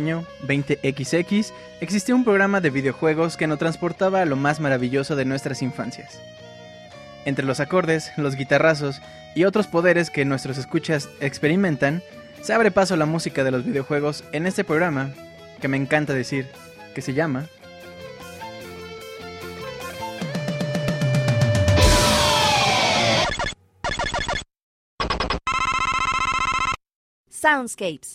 En el año 20XX existió un programa de videojuegos que nos transportaba a lo más maravilloso de nuestras infancias. Entre los acordes, los guitarrazos y otros poderes que nuestros escuchas experimentan, se abre paso la música de los videojuegos en este programa, que me encanta decir, que se llama. Soundscapes,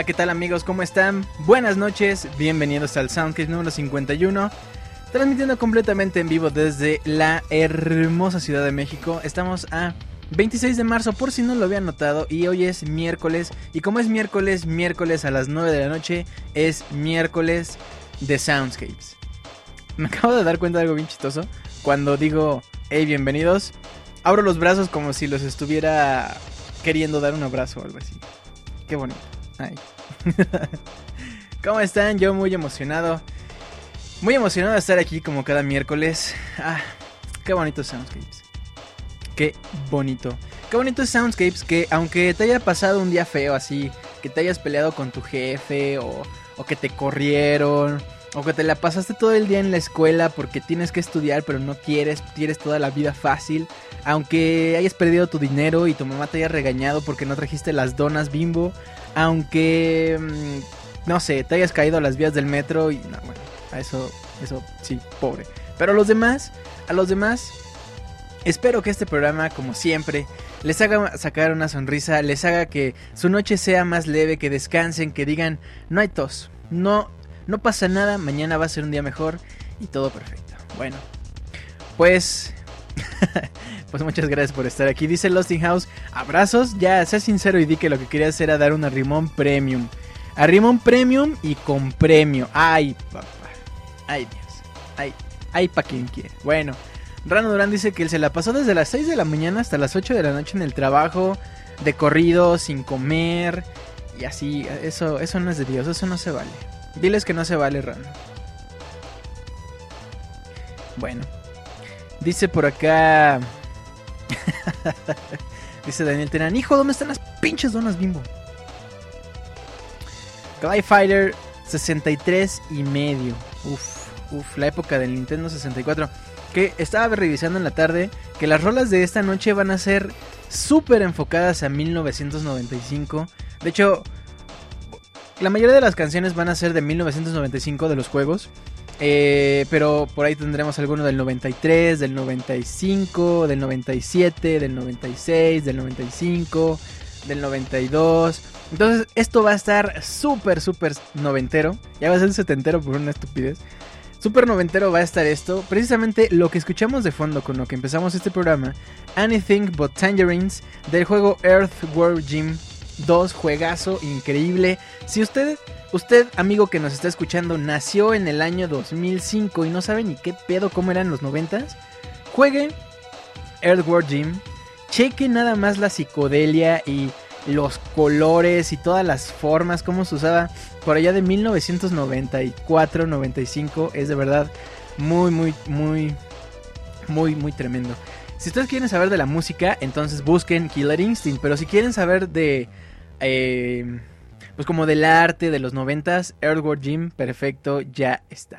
Hola, ¿qué tal amigos? ¿Cómo están? Buenas noches, bienvenidos al Soundcase número 51. Transmitiendo completamente en vivo desde la hermosa Ciudad de México. Estamos a 26 de marzo, por si no lo habían notado, y hoy es miércoles. Y como es miércoles, miércoles a las 9 de la noche, es miércoles de Soundscapes. Me acabo de dar cuenta de algo bien chistoso. Cuando digo, hey, bienvenidos, abro los brazos como si los estuviera queriendo dar un abrazo o algo así. Qué bonito. ¿Cómo están? Yo muy emocionado. Muy emocionado de estar aquí como cada miércoles. Ah, qué bonito Soundscapes. Qué bonito. Qué bonito Soundscapes que aunque te haya pasado un día feo así, que te hayas peleado con tu jefe o, o que te corrieron. O que te la pasaste todo el día en la escuela porque tienes que estudiar pero no quieres, quieres toda la vida fácil. Aunque hayas perdido tu dinero y tu mamá te haya regañado porque no trajiste las donas bimbo aunque, mm, no sé, te hayas caído a las vías del metro y, no, bueno, a eso, eso sí, pobre. Pero a los demás, a los demás, espero que este programa, como siempre, les haga sacar una sonrisa, les haga que su noche sea más leve, que descansen, que digan, no hay tos, no, no pasa nada, mañana va a ser un día mejor y todo perfecto. Bueno, pues Pues muchas gracias por estar aquí. Dice Losting House, abrazos. Ya, sé sincero y di que lo que quería hacer era dar un arrimón premium. Arrimón premium y con premio. Ay, papá. Ay, Dios. Ay, ay, pa' quien quiere. Bueno, Rano Durán dice que él se la pasó desde las 6 de la mañana hasta las 8 de la noche en el trabajo, de corrido, sin comer. Y así, eso, eso no es de Dios, eso no se vale. Diles que no se vale, Rano. Bueno, dice por acá Dice Daniel Tenan, hijo, ¿dónde están las pinches donas bimbo? Glide Fighter 63 y medio. Uf, uf, la época del Nintendo 64. Que estaba revisando en la tarde que las rolas de esta noche van a ser súper enfocadas a 1995. De hecho, la mayoría de las canciones van a ser de 1995 de los juegos. Eh, pero por ahí tendremos alguno del 93, del 95, del 97, del 96, del 95, del 92. Entonces esto va a estar súper, súper noventero. Ya va a ser setentero por una estupidez. Súper noventero va a estar esto. Precisamente lo que escuchamos de fondo con lo que empezamos este programa. Anything But Tangerines del juego Earth World Gym 2. Juegazo increíble. Si usted Usted, amigo que nos está escuchando, nació en el año 2005 y no sabe ni qué pedo cómo eran los 90 juegue Earthworm Jim, cheque nada más la psicodelia y los colores y todas las formas, cómo se usaba por allá de 1994-95. Es de verdad muy, muy, muy, muy, muy tremendo. Si ustedes quieren saber de la música, entonces busquen Killer Instinct. Pero si quieren saber de... Eh, pues como del arte de los noventas, Earthworm Jim, perfecto, ya está.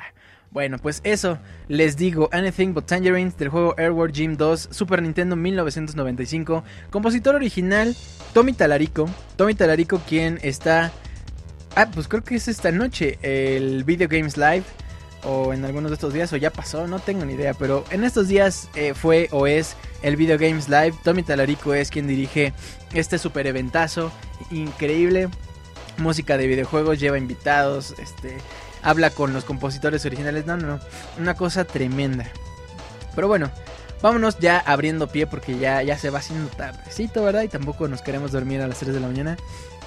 Bueno, pues eso, les digo, Anything But Tangerines del juego Airworld Gym 2, Super Nintendo 1995, compositor original, Tommy Talarico, Tommy Talarico quien está, ah, pues creo que es esta noche, el Video Games Live, o en algunos de estos días, o ya pasó, no tengo ni idea, pero en estos días eh, fue o es el Video Games Live, Tommy Talarico es quien dirige este super eventazo, increíble, música de videojuegos, lleva invitados, este, habla con los compositores originales. No, no, no, una cosa tremenda. Pero bueno, vámonos ya abriendo pie porque ya, ya se va haciendo tardecito, ¿verdad? Y tampoco nos queremos dormir a las 3 de la mañana,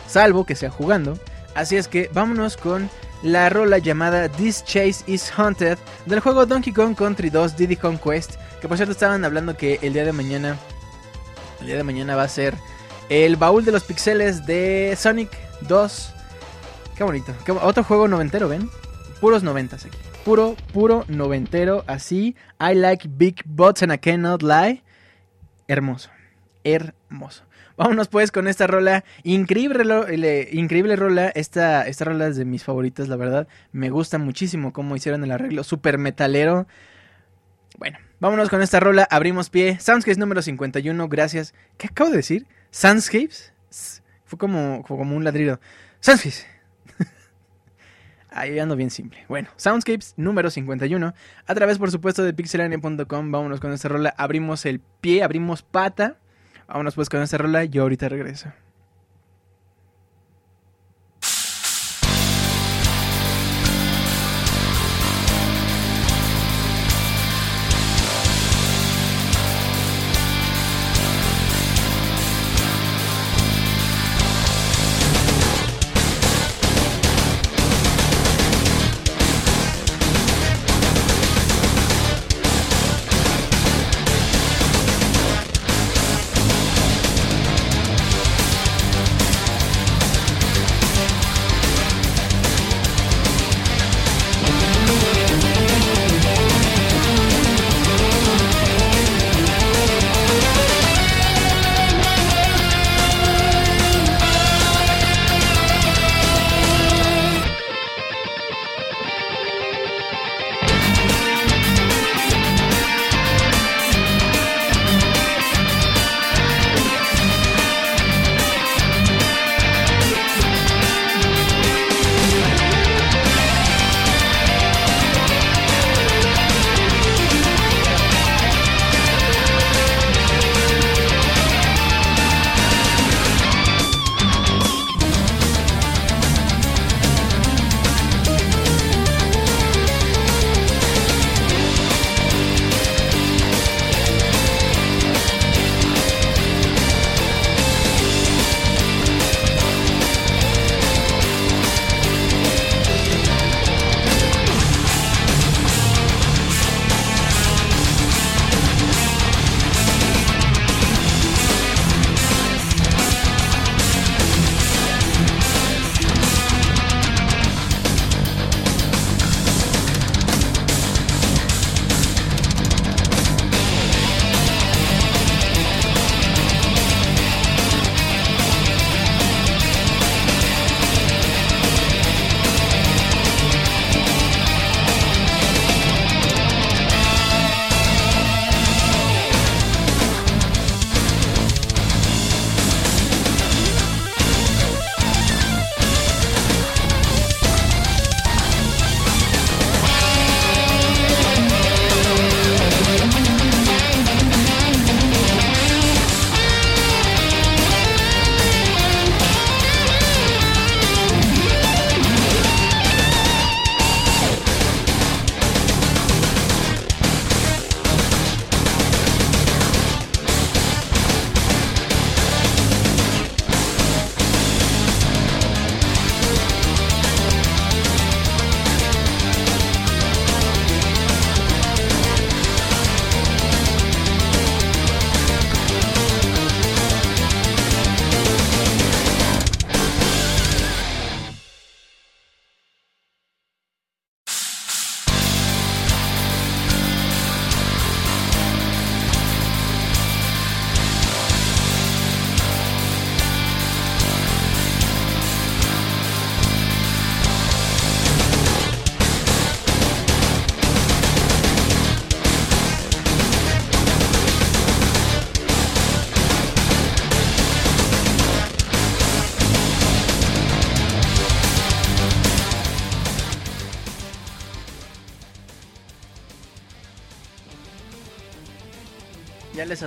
salvo que sea jugando. Así es que vámonos con la rola llamada This Chase is Haunted del juego Donkey Kong Country 2 Diddy Kong Quest. Que por cierto estaban hablando que el día de mañana, el día de mañana va a ser el baúl de los pixeles de Sonic 2. Qué bonito. otro juego noventero, ¿ven? Puros noventas aquí. Puro, puro noventero. Así. I like big butts and I cannot lie. Hermoso. Hermoso. Vámonos pues con esta rola. Increíble, increíble rola. Esta, esta rola es de mis favoritas, la verdad. Me gusta muchísimo cómo hicieron el arreglo. Super metalero. Bueno, vámonos con esta rola. Abrimos pie. Soundscapes número 51. Gracias. ¿Qué acabo de decir? Soundscapes. Como, como un ladrido. Soundscapes. Ahí ando bien simple. Bueno, Soundscapes número 51. A través, por supuesto, de pixelania.com. Vámonos con esta rola. Abrimos el pie, abrimos pata. Vámonos pues con esta rola. Yo ahorita regreso.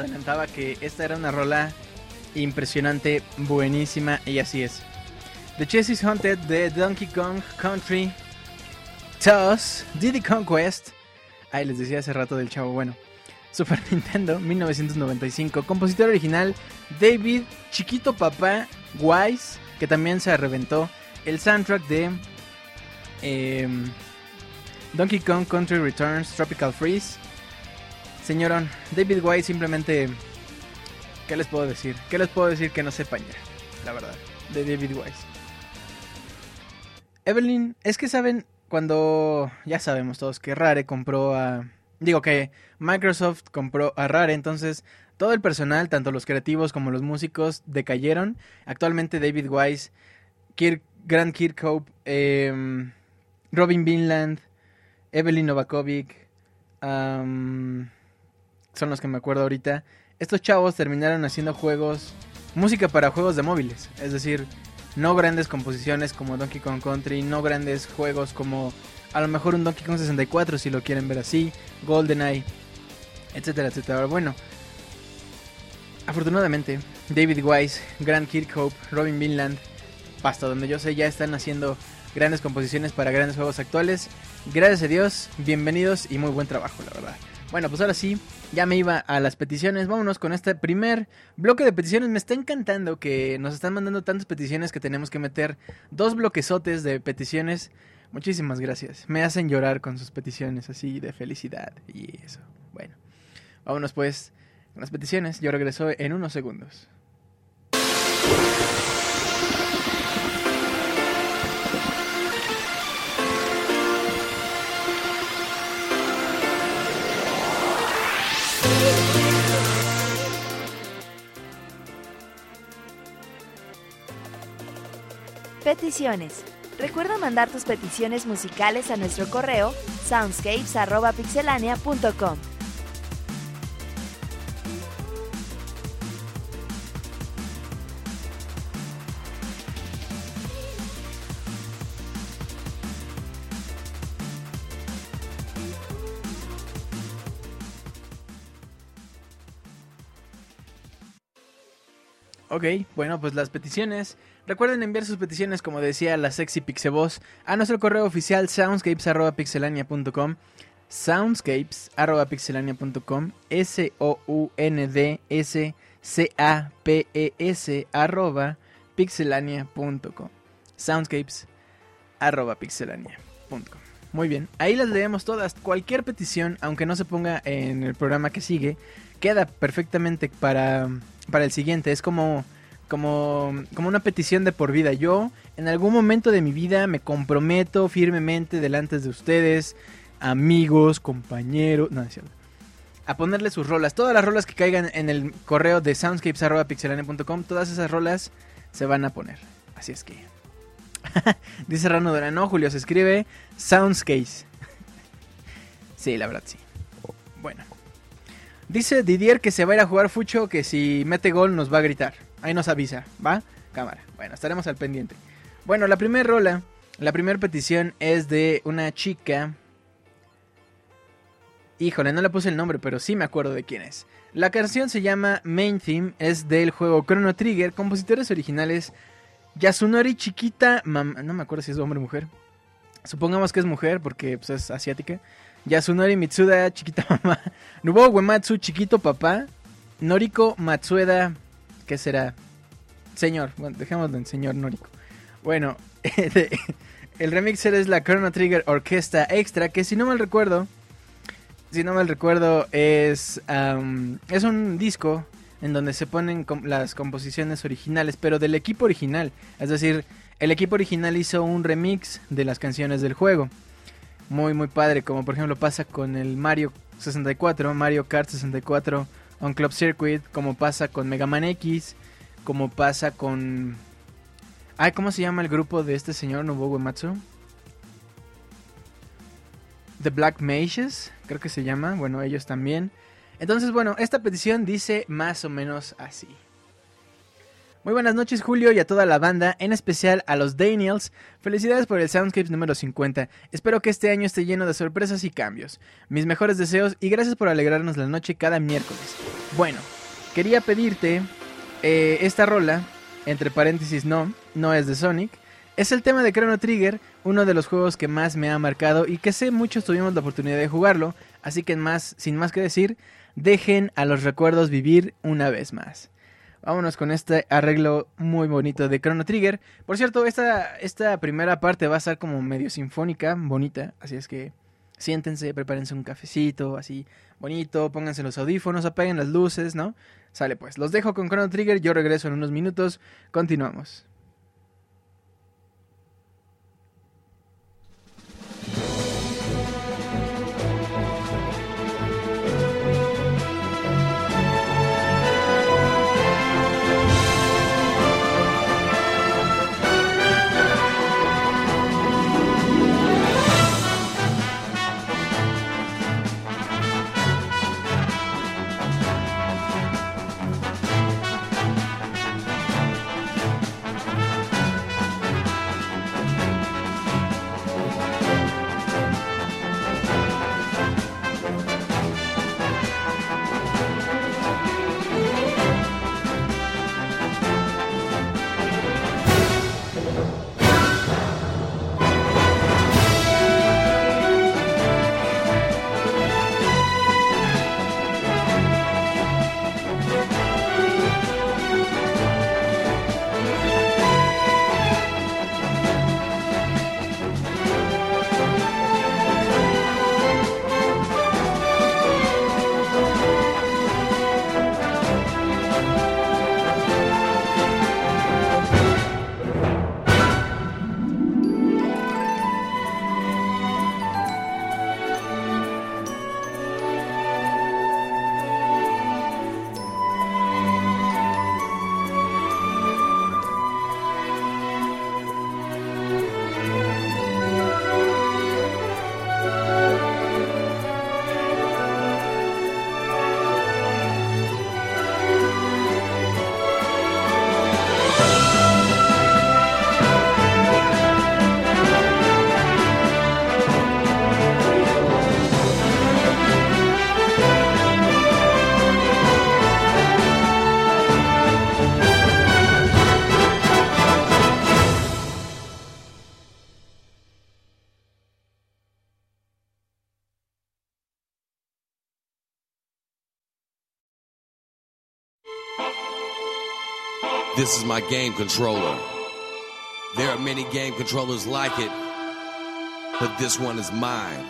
Adelantaba que esta era una rola impresionante, buenísima, y así es. The Chase is Haunted de Donkey Kong Country Toss Diddy Conquest. Ay, les decía hace rato del chavo, bueno. Super Nintendo 1995. Compositor original David Chiquito Papá Wise, que también se reventó el soundtrack de em, Donkey Kong Country Returns Tropical Freeze. Señorón, David Wise simplemente... ¿Qué les puedo decir? ¿Qué les puedo decir que no sepan ya? La verdad, de David Wise. Evelyn, es que saben, cuando ya sabemos todos que Rare compró a... Digo que Microsoft compró a Rare, entonces todo el personal, tanto los creativos como los músicos, decayeron. Actualmente David Wise, Kirk, Grant Kirkhope, em, Robin Vinland, Evelyn Novakovic, son los que me acuerdo ahorita. Estos chavos terminaron haciendo juegos, música para juegos de móviles, es decir, no grandes composiciones como Donkey Kong Country, no grandes juegos como a lo mejor un Donkey Kong 64 si lo quieren ver así, GoldenEye, etcétera, etcétera. Bueno, afortunadamente, David Wise, Grant Kirkhope, Robin Vinland, hasta donde yo sé, ya están haciendo grandes composiciones para grandes juegos actuales. Gracias a Dios, bienvenidos y muy buen trabajo, la verdad. Bueno, pues ahora sí, ya me iba a las peticiones. Vámonos con este primer bloque de peticiones. Me está encantando que nos están mandando tantas peticiones que tenemos que meter dos bloquesotes de peticiones. Muchísimas gracias. Me hacen llorar con sus peticiones así de felicidad y eso. Bueno, vámonos pues con las peticiones. Yo regreso en unos segundos. Peticiones. Recuerda mandar tus peticiones musicales a nuestro correo soundscapes.pixelania.com. Ok, bueno, pues las peticiones. Recuerden enviar sus peticiones, como decía la sexy Pixeboss, a nuestro correo oficial soundscapes.pixelania.com. Soundscapes.pixelania.com. S-O-U-N-D-S-C-A-P-E-S pixelania.com. Soundscapes.pixelania.com. Muy bien, ahí las leemos todas. Cualquier petición, aunque no se ponga en el programa que sigue, queda perfectamente para para el siguiente. Es como, como, como una petición de por vida. Yo en algún momento de mi vida me comprometo firmemente delante de ustedes, amigos, compañeros, no, es cierto, a ponerle sus rolas. Todas las rolas que caigan en el correo de soundscapes.pixelania.com, todas esas rolas se van a poner. Así es que... Dice Rano de no, Julio, se escribe Soundscapes. sí, la verdad, sí. Bueno. Dice Didier que se va a ir a jugar Fucho, que si mete gol nos va a gritar. Ahí nos avisa, ¿va? Cámara. Bueno, estaremos al pendiente. Bueno, la primera rola, la primera petición es de una chica. Híjole, no le puse el nombre, pero sí me acuerdo de quién es. La canción se llama Main Theme, es del juego Chrono Trigger, compositores originales Yasunori Chiquita, no me acuerdo si es hombre o mujer. Supongamos que es mujer porque pues, es asiática. Yasunori Mitsuda, chiquita mamá. Nubo Uematsu, chiquito papá. Noriko Matsueda, ¿qué será? Señor, bueno, dejémoslo en señor Noriko. Bueno, el remixer es la Chrono Trigger Orquesta Extra, que si no mal recuerdo, si no mal recuerdo, es, es un disco en donde se ponen las composiciones originales, pero del equipo original. Es decir, el equipo original hizo un remix de las canciones del juego muy muy padre, como por ejemplo pasa con el Mario 64, Mario Kart 64 on Club Circuit, como pasa con Mega Man X, como pasa con Ay, ¿cómo se llama el grupo de este señor Nobuo Uematsu? The Black Mages, creo que se llama, bueno, ellos también. Entonces, bueno, esta petición dice más o menos así. Muy buenas noches Julio y a toda la banda, en especial a los Daniels. Felicidades por el Soundscapes número 50. Espero que este año esté lleno de sorpresas y cambios. Mis mejores deseos y gracias por alegrarnos la noche cada miércoles. Bueno, quería pedirte eh, esta rola, entre paréntesis no, no es de Sonic. Es el tema de Chrono Trigger, uno de los juegos que más me ha marcado y que sé muchos tuvimos la oportunidad de jugarlo, así que más, sin más que decir, dejen a los recuerdos vivir una vez más. Vámonos con este arreglo muy bonito de Chrono Trigger. Por cierto, esta, esta primera parte va a ser como medio sinfónica, bonita, así es que siéntense, prepárense un cafecito, así bonito, pónganse los audífonos, apaguen las luces, ¿no? Sale pues, los dejo con Chrono Trigger, yo regreso en unos minutos, continuamos. This is my game controller. There are many game controllers like it, but this one is mine.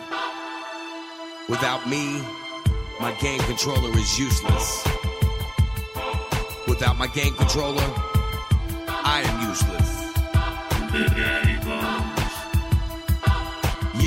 Without me, my game controller is useless. Without my game controller, I am useless.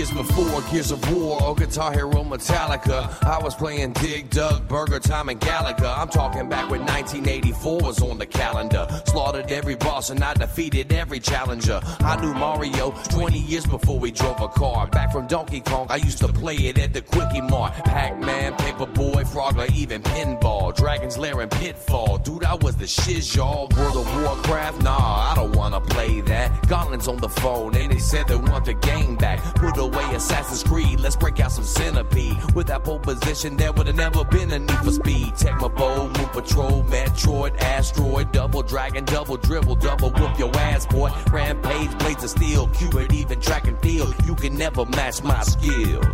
Years before Gears of War or Guitar Hero Metallica, I was playing Dig Dug, Burger Time, and Gallagher. I'm talking back when 1984 was on the calendar. Slaughtered every boss and I defeated every challenger. I knew Mario 20 years before we drove a car. Back from Donkey Kong, I used to play it at the Quickie Mart. Pac-Man, Paperboy, Frogger, even Pinball, Dragon's Lair and Pitfall. Dude, I was the shiz, y'all. World of Warcraft, nah, I don't wanna play that. Gauntlets on the phone and they said they want the game back. Put away Assassin's Creed. Let's break out some centipede. With that pole position, there would have never been a need for speed. Tecmo Bowl, Moon Patrol, Metroid, Asteroid, Double Dragon, Double Dribble, Double Whoop your ass, boy. Rampage, Blades of Steel, Cupid, even track and field. You can never match my skills.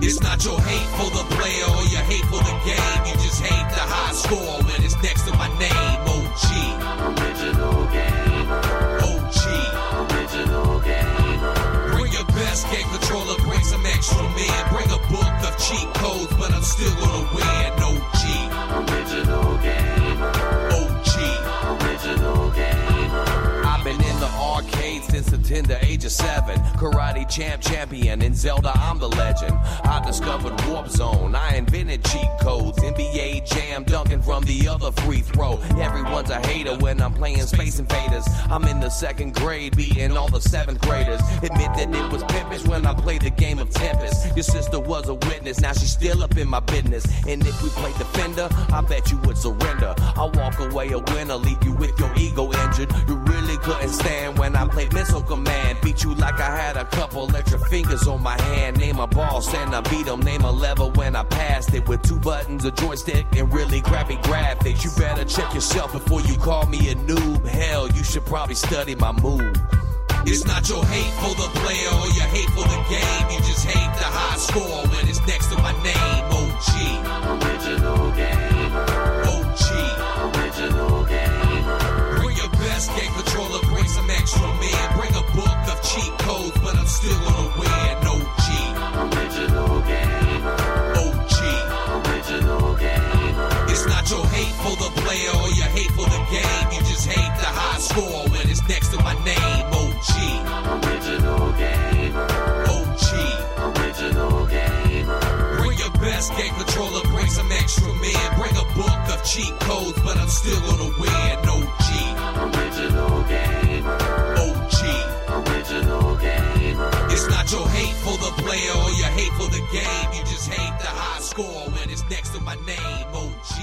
It's not your hate for the player or your hate for the game. You just hate the high score when it's next to my name. OG. Original gamer. Your best game controller, bring some extra men. Bring a book of cheat codes, but I'm still gonna win. OG. Original gamer. Since the age of seven. Karate champ, champion. In Zelda, I'm the legend. I discovered Warp Zone. I invented cheat codes. NBA Jam, dunking from the other free throw. Everyone's a hater when I'm playing Space Invaders. I'm in the second grade, beating all the seventh graders. Admit that it was pimpish when I played the game of Tempest. Your sister was a witness, now she's still up in my business. And if we play defender, I bet you would surrender. I'll walk away a winner, leave you with your ego injured. You really couldn't stand when I played Missile Command. Beat you like I had a couple extra fingers on my hand. Name a boss and I beat 'em. Name a level when I passed it. With two buttons, a joystick, and really crappy graphics. You better check yourself before you call me a noob. Hell, you should probably study my move. It's not your hate for the player or your hate for the game. You just hate the high score when it's next to my name. OG. Original gamer. Extra men. Bring a book of cheat codes, but I'm still gonna win. OG. Original gamer. OG. Original gamer. It's not your hate for the player or your hate for the game. You just hate the high score when it's next to my name. OG. Original gamer. OG. Original gamer. Bring your best game controller, bring some extra men. Bring a book of cheat codes, but I'm still gonna win. OG. Original gamer. It's not your hate for the player or your hate for the game. You just hate the high score when it's next to my name. OG.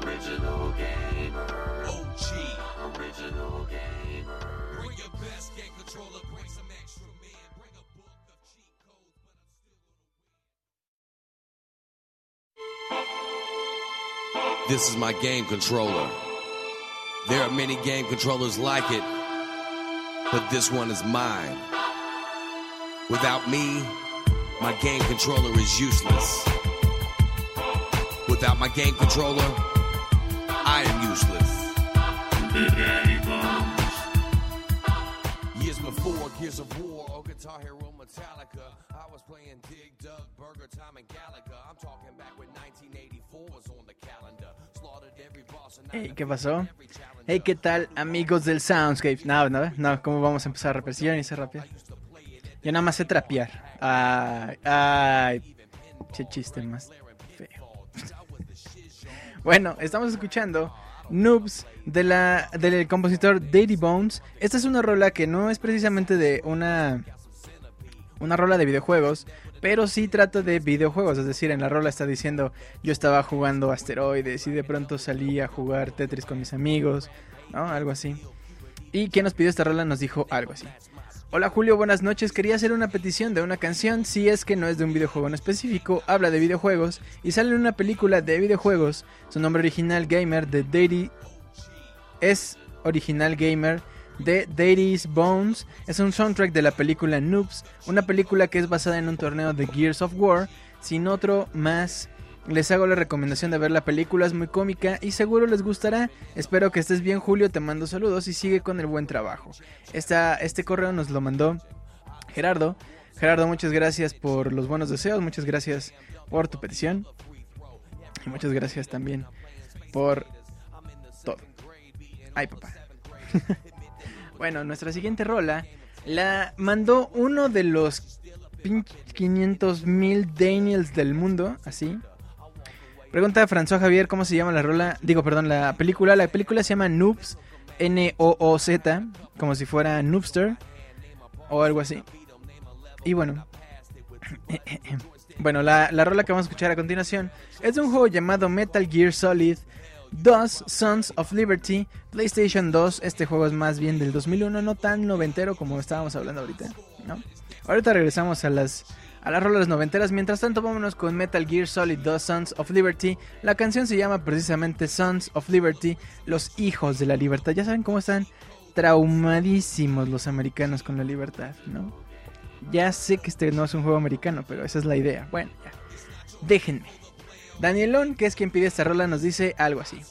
Original gamer. OG. Original gamer. Bring your best game controller, bring some extra men. Bring a book of cheat codes, but I'm still This is my game controller. There are many game controllers like it, but this one is mine. Without me, my game controller is useless. Without my game controller, I am useless. Years before Gears of War or Guitar Hero Metallica, I was playing Dig Dug, Burger Time, and Gallagher. I'm talking back when 1984 was on the calendar. Slaughtered every boss and Hey, ¿qué pasó? Hey, ¿qué tal, amigos del Soundscape? No, no, no, ¿cómo vamos a empezar a rapear? Si yo ni sé rapear. Yo nada más sé trapear. Ay, ay. Qué chiste más bueno, estamos escuchando Noobs de la, del compositor Daddy Bones. Esta es una rola que no es precisamente de una, una rola de videojuegos, pero sí trata de videojuegos. Es decir, en la rola está diciendo: Yo estaba jugando asteroides y de pronto salí a jugar Tetris con mis amigos, ¿no? Algo así. Y quien nos pidió esta rola nos dijo algo así. Hola Julio, buenas noches. Quería hacer una petición de una canción, si es que no es de un videojuego en específico, habla de videojuegos y sale en una película de videojuegos. Su nombre original gamer de Daddy es original gamer de Daddy's Bones. Es un soundtrack de la película Noobs, una película que es basada en un torneo de Gears of War, sin otro más. Les hago la recomendación de ver la película, es muy cómica y seguro les gustará. Espero que estés bien, Julio. Te mando saludos y sigue con el buen trabajo. Esta, este correo nos lo mandó Gerardo. Gerardo, muchas gracias por los buenos deseos, muchas gracias por tu petición y muchas gracias también por todo. Ay, papá. bueno, nuestra siguiente rola la mandó uno de los 500 mil Daniels del mundo, así. Pregunta a François Javier cómo se llama la rola. Digo, perdón, la película. La película se llama Noobs. N-O-O-Z. Como si fuera Noobster. O algo así. Y bueno. bueno, la, la rola que vamos a escuchar a continuación es de un juego llamado Metal Gear Solid 2 Sons of Liberty. PlayStation 2. Este juego es más bien del 2001. No tan noventero como estábamos hablando ahorita. Ahorita regresamos a las a las rolas noventeras. Mientras tanto, vámonos con Metal Gear Solid 2 Sons of Liberty. La canción se llama precisamente Sons of Liberty, los hijos de la libertad. Ya saben cómo están traumadísimos los americanos con la libertad, ¿no? Ya sé que este no es un juego americano, pero esa es la idea. Bueno, ya. Déjenme. Danielón, que es quien pide esta rola, nos dice algo así.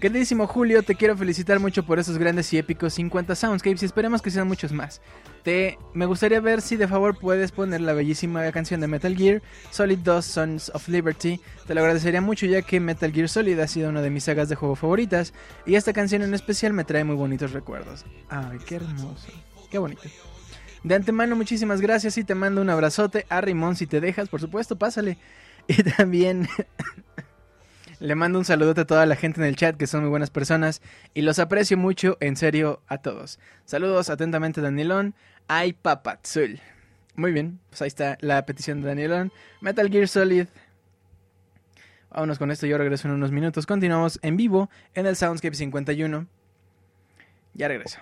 Queridísimo Julio, te quiero felicitar mucho por esos grandes y épicos 50 soundscapes y esperemos que sean muchos más. Te, me gustaría ver si de favor puedes poner la bellísima canción de Metal Gear Solid 2 Sons of Liberty. Te lo agradecería mucho ya que Metal Gear Solid ha sido una de mis sagas de juego favoritas y esta canción en especial me trae muy bonitos recuerdos. Ay, qué hermoso, qué bonito. De antemano muchísimas gracias y te mando un abrazote a Rimón si te dejas, por supuesto, pásale. Y también le mando un saludote a toda la gente en el chat que son muy buenas personas y los aprecio mucho, en serio, a todos. Saludos atentamente Danielón, ay papazul. Muy bien, pues ahí está la petición de Danielón. Metal Gear Solid. Vámonos con esto, yo regreso en unos minutos. Continuamos en vivo en el Soundscape 51. Ya regreso.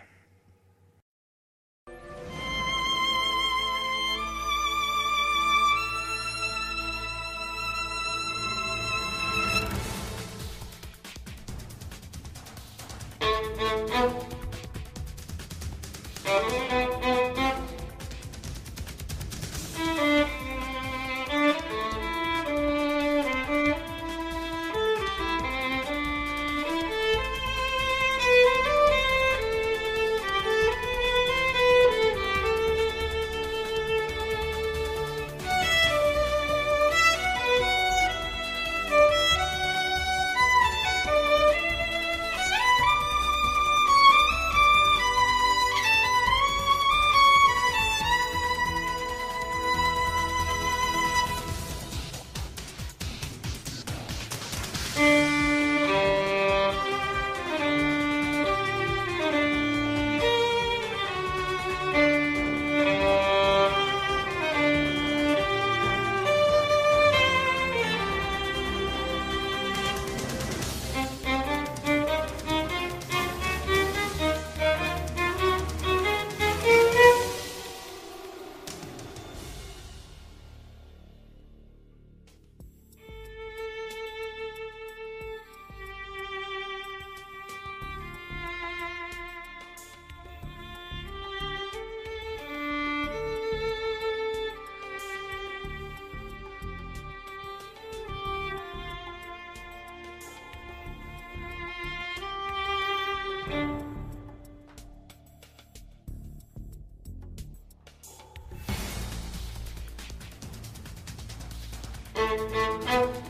thank you.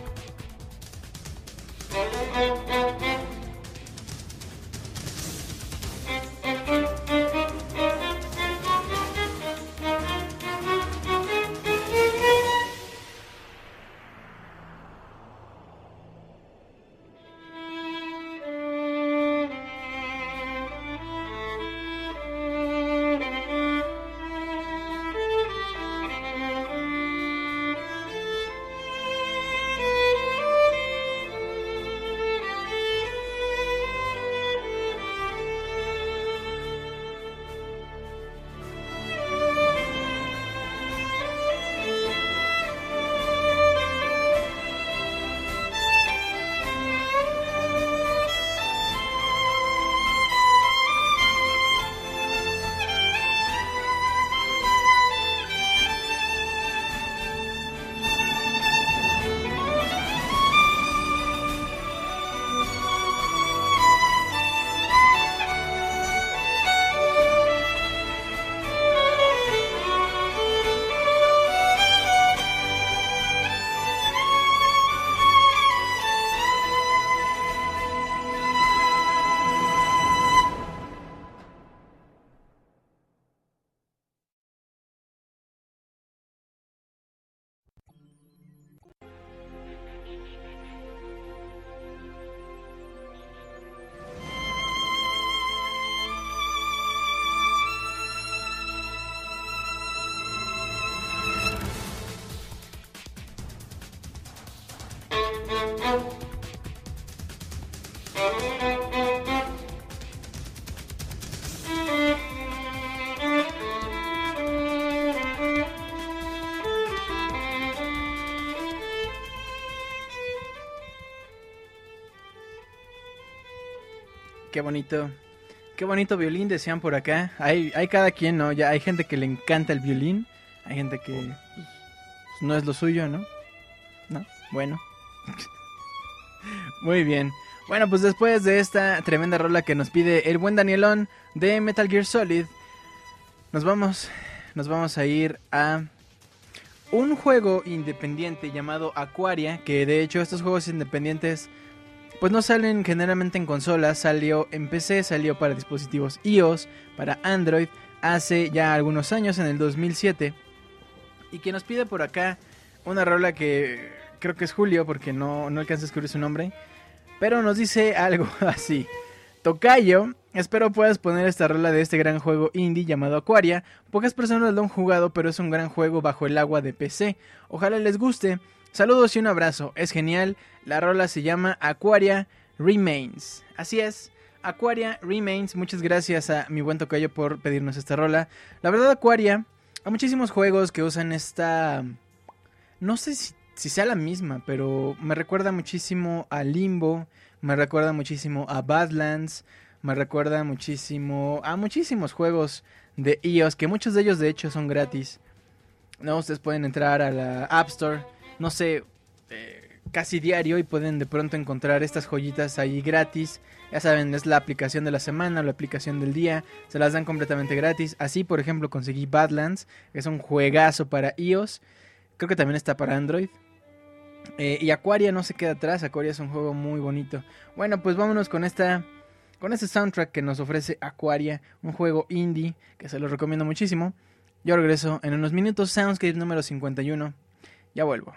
Qué bonito. Qué bonito violín decían por acá. Hay, hay cada quien, ¿no? Ya hay gente que le encanta el violín. Hay gente que pues, no es lo suyo, ¿no? ¿No? Bueno. Muy bien. Bueno, pues después de esta tremenda rola que nos pide el buen Danielón de Metal Gear Solid, nos vamos, nos vamos a ir a un juego independiente llamado Aquaria, que de hecho estos juegos independientes pues no salen generalmente en consolas, salió en PC, salió para dispositivos iOS, para Android, hace ya algunos años, en el 2007. Y que nos pide por acá una rola que creo que es Julio, porque no, no alcanza a escribir su nombre. Pero nos dice algo así. Tocayo, espero puedas poner esta rola de este gran juego indie llamado Aquaria. Pocas personas lo han jugado, pero es un gran juego bajo el agua de PC. Ojalá les guste. Saludos y un abrazo, es genial. La rola se llama Aquaria Remains. Así es, Aquaria Remains. Muchas gracias a mi buen tocayo por pedirnos esta rola. La verdad, Aquaria, hay muchísimos juegos que usan esta. No sé si, si sea la misma, pero me recuerda muchísimo a Limbo. Me recuerda muchísimo a Badlands. Me recuerda muchísimo a muchísimos juegos de iOS, que muchos de ellos de hecho son gratis. No, ustedes pueden entrar a la App Store no sé, eh, casi diario y pueden de pronto encontrar estas joyitas ahí gratis. Ya saben, es la aplicación de la semana, la aplicación del día, se las dan completamente gratis. Así, por ejemplo, conseguí Badlands, que es un juegazo para iOS. Creo que también está para Android. Eh, y Aquaria no se queda atrás, Aquaria es un juego muy bonito. Bueno, pues vámonos con esta con este soundtrack que nos ofrece Aquaria, un juego indie que se lo recomiendo muchísimo. Yo regreso en unos minutos, Soundscape número 51. Ya vuelvo.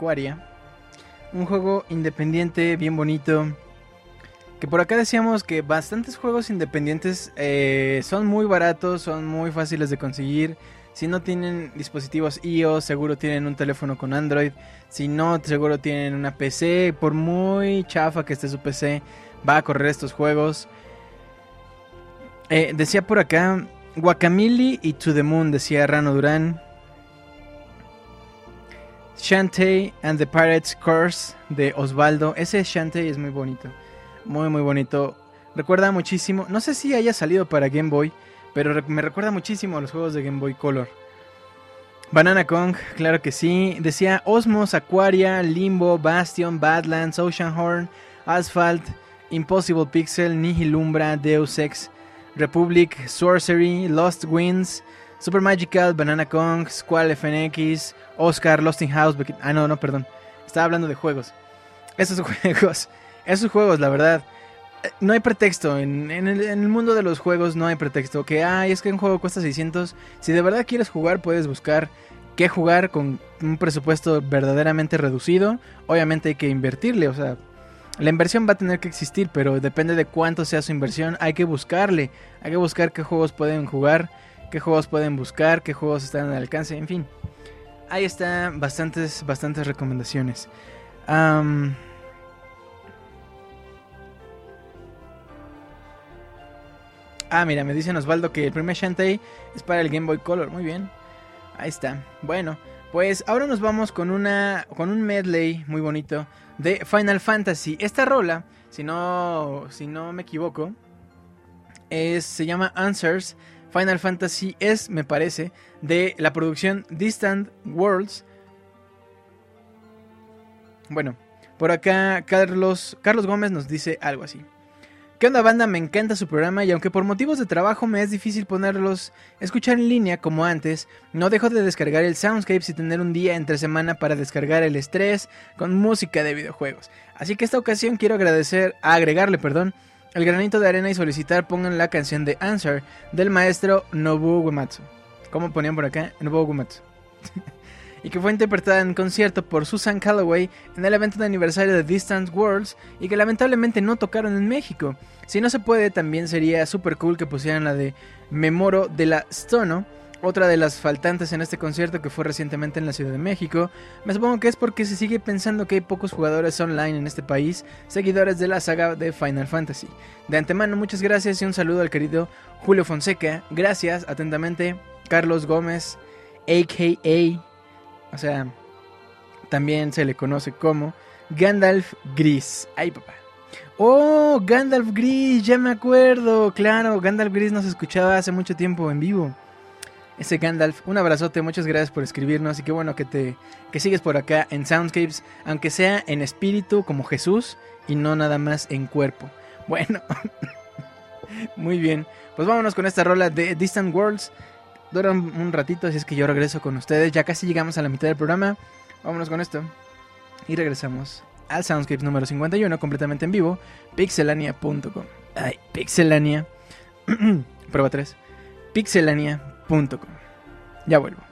Aquaria. Un juego independiente, bien bonito. Que por acá decíamos que bastantes juegos independientes eh, son muy baratos, son muy fáciles de conseguir. Si no tienen dispositivos iOS, seguro tienen un teléfono con Android. Si no, seguro tienen una PC. Por muy chafa que esté su PC, va a correr estos juegos. Eh, decía por acá, Guacamole y To the Moon, decía Rano Durán. Shantae and the Pirates Curse de Osvaldo. Ese Shantae es muy bonito. Muy, muy bonito. Recuerda muchísimo. No sé si haya salido para Game Boy. Pero me recuerda muchísimo a los juegos de Game Boy Color. Banana Kong, claro que sí. Decía Osmos, Aquaria, Limbo, Bastion, Badlands, Oceanhorn, Asphalt, Impossible Pixel, Nihilumbra, Deus Ex, Republic, Sorcery, Lost Winds, Super Magical, Banana Kong, Squall FNX, Oscar, Lost in House. Ah, no, no, perdón. Estaba hablando de juegos. Esos juegos. Esos juegos, la verdad no hay pretexto. En, el, mundo de los juegos no hay pretexto. Que, ay, es que un juego cuesta 600. Si de verdad quieres jugar, puedes buscar qué jugar con un presupuesto verdaderamente reducido. Obviamente hay que invertirle, o sea, la inversión va a tener que existir, pero depende de cuánto sea su inversión. Hay que buscarle. Hay que buscar qué juegos pueden jugar, qué juegos pueden buscar, qué juegos están al alcance, en fin. Ahí están bastantes, bastantes recomendaciones. Ah, mira, me dicen Osvaldo que el primer Shantae es para el Game Boy Color. Muy bien. Ahí está. Bueno, pues ahora nos vamos con una con un medley muy bonito de Final Fantasy. Esta rola, si no si no me equivoco, es se llama Answers. Final Fantasy es, me parece, de la producción Distant Worlds. Bueno, por acá Carlos Carlos Gómez nos dice algo así. ¿Qué onda banda? Me encanta su programa y aunque por motivos de trabajo me es difícil ponerlos, escuchar en línea como antes, no dejo de descargar el Soundscapes y tener un día entre semana para descargar el estrés con música de videojuegos. Así que esta ocasión quiero agradecer, agregarle, perdón, el granito de arena y solicitar pongan la canción de Answer del maestro Nobuo Uematsu. ¿Cómo ponían por acá? Nobuo Uematsu. y que fue interpretada en concierto por Susan Calloway en el evento de aniversario de Distant Worlds y que lamentablemente no tocaron en México. Si no se puede, también sería super cool que pusieran la de Memoro de la Stono, otra de las faltantes en este concierto que fue recientemente en la Ciudad de México. Me supongo que es porque se sigue pensando que hay pocos jugadores online en este país, seguidores de la saga de Final Fantasy. De antemano, muchas gracias y un saludo al querido Julio Fonseca. Gracias, atentamente, Carlos Gómez, a.k.a. O sea, también se le conoce como Gandalf Gris. Ay, papá. Oh, Gandalf Gris, ya me acuerdo. Claro, Gandalf Gris nos escuchaba hace mucho tiempo en vivo. Ese Gandalf, un abrazote, muchas gracias por escribirnos y qué bueno que te que sigues por acá en Soundscapes, aunque sea en espíritu como Jesús y no nada más en cuerpo. Bueno, muy bien. Pues vámonos con esta rola de Distant Worlds Dura un, ratito, así es que yo regreso con ustedes. Ya casi llegamos a la mitad del programa. Vámonos con esto. Y regresamos al Soundscape número 51, completamente en vivo. Pixelania.com. Ay, Pixelania. Prueba 3. Pixelania.com. Ya vuelvo.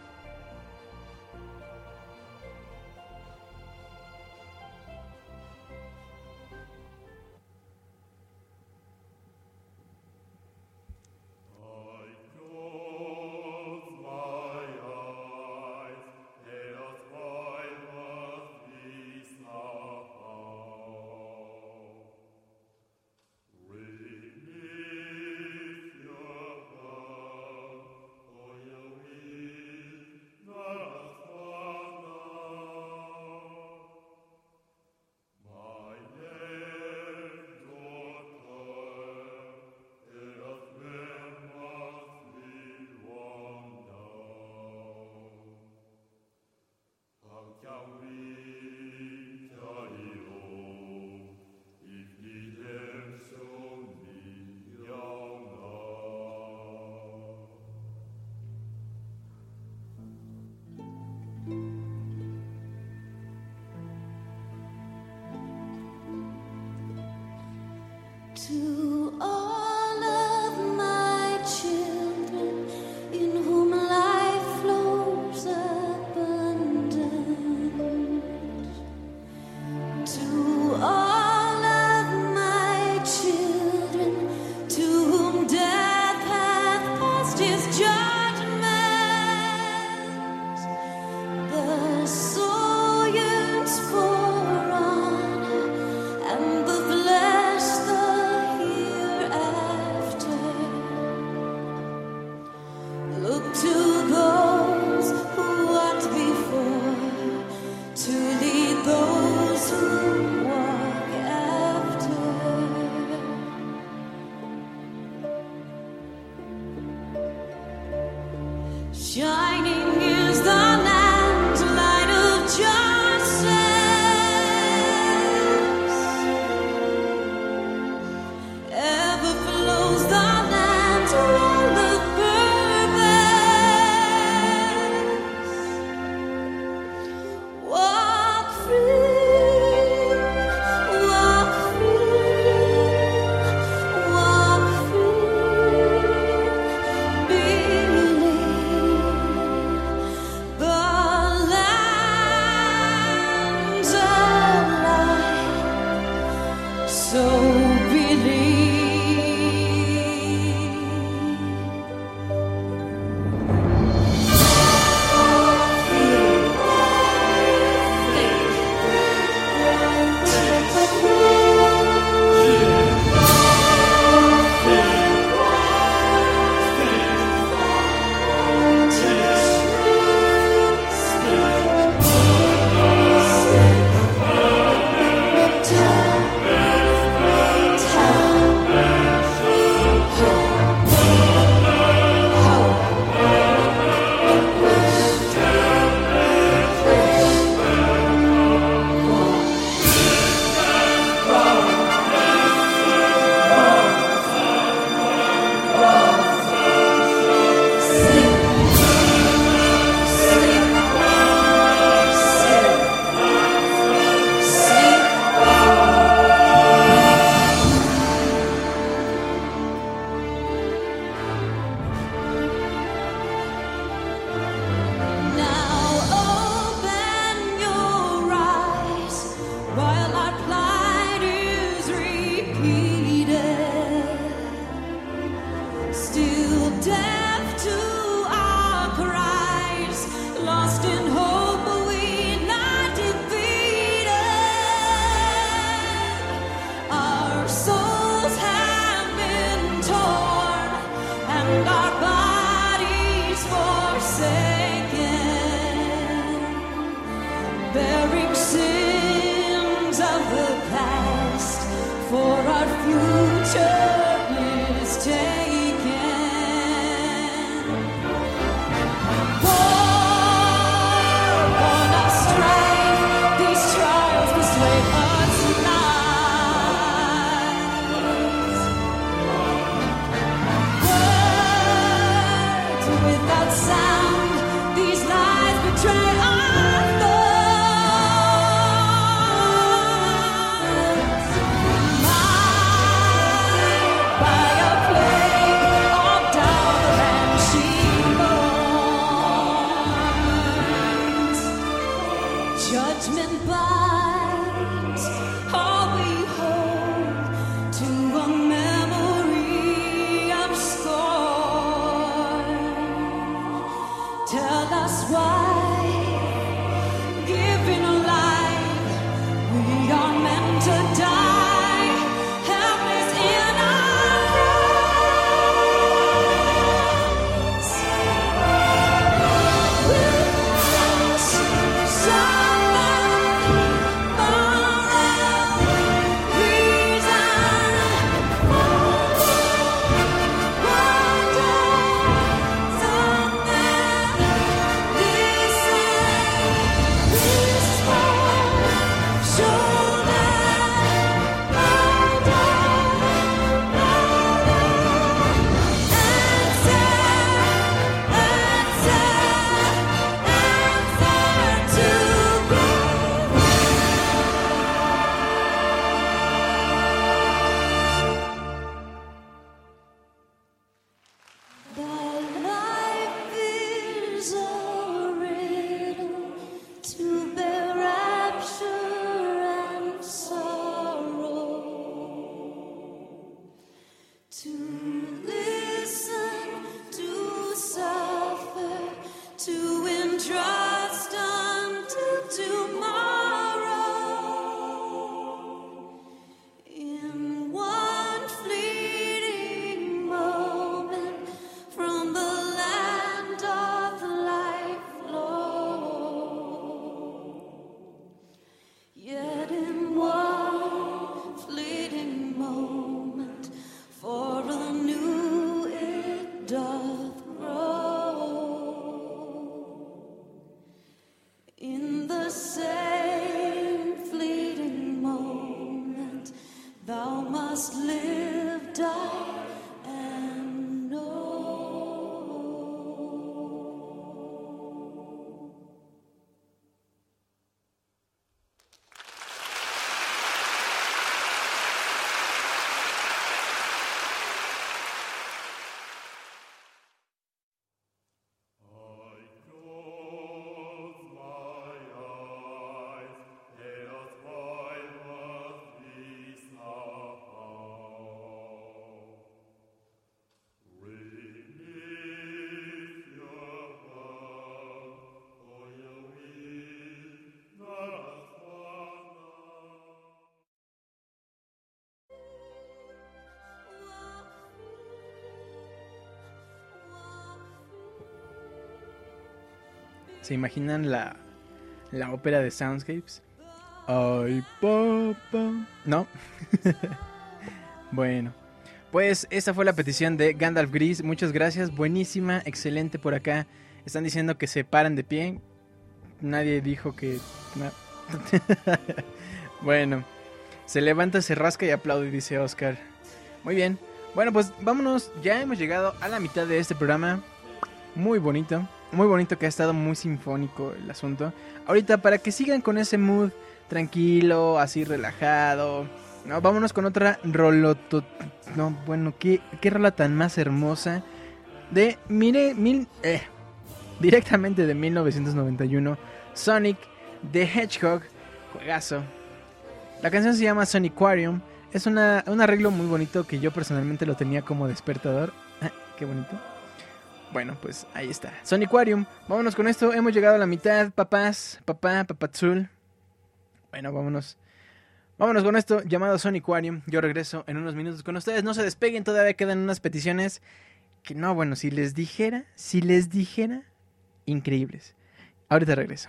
¿Se imaginan la, la ópera de Soundscapes? Ay, papá. ¿No? bueno. Pues esta fue la petición de Gandalf Gris. Muchas gracias. Buenísima, excelente por acá. Están diciendo que se paran de pie. Nadie dijo que... bueno. Se levanta, se rasca y aplaude, dice Oscar. Muy bien. Bueno, pues vámonos. Ya hemos llegado a la mitad de este programa. Muy bonito muy bonito que ha estado muy sinfónico el asunto. Ahorita para que sigan con ese mood tranquilo, así relajado. No, vámonos con otra roloto. No, bueno, qué, qué rola tan más hermosa. De mire, mil, eh, directamente de 1991. Sonic the Hedgehog. Juegazo. La canción se llama Sonic Aquarium. Es una, un arreglo muy bonito que yo personalmente lo tenía como despertador. Ah, qué bonito. Bueno, pues ahí está. Aquarium. Vámonos con esto. Hemos llegado a la mitad, papás, papá, papazul. Bueno, vámonos. Vámonos con esto llamado Aquarium. Yo regreso en unos minutos con ustedes. No se despeguen, todavía quedan unas peticiones que no, bueno, si les dijera, si les dijera, increíbles. Ahorita regreso.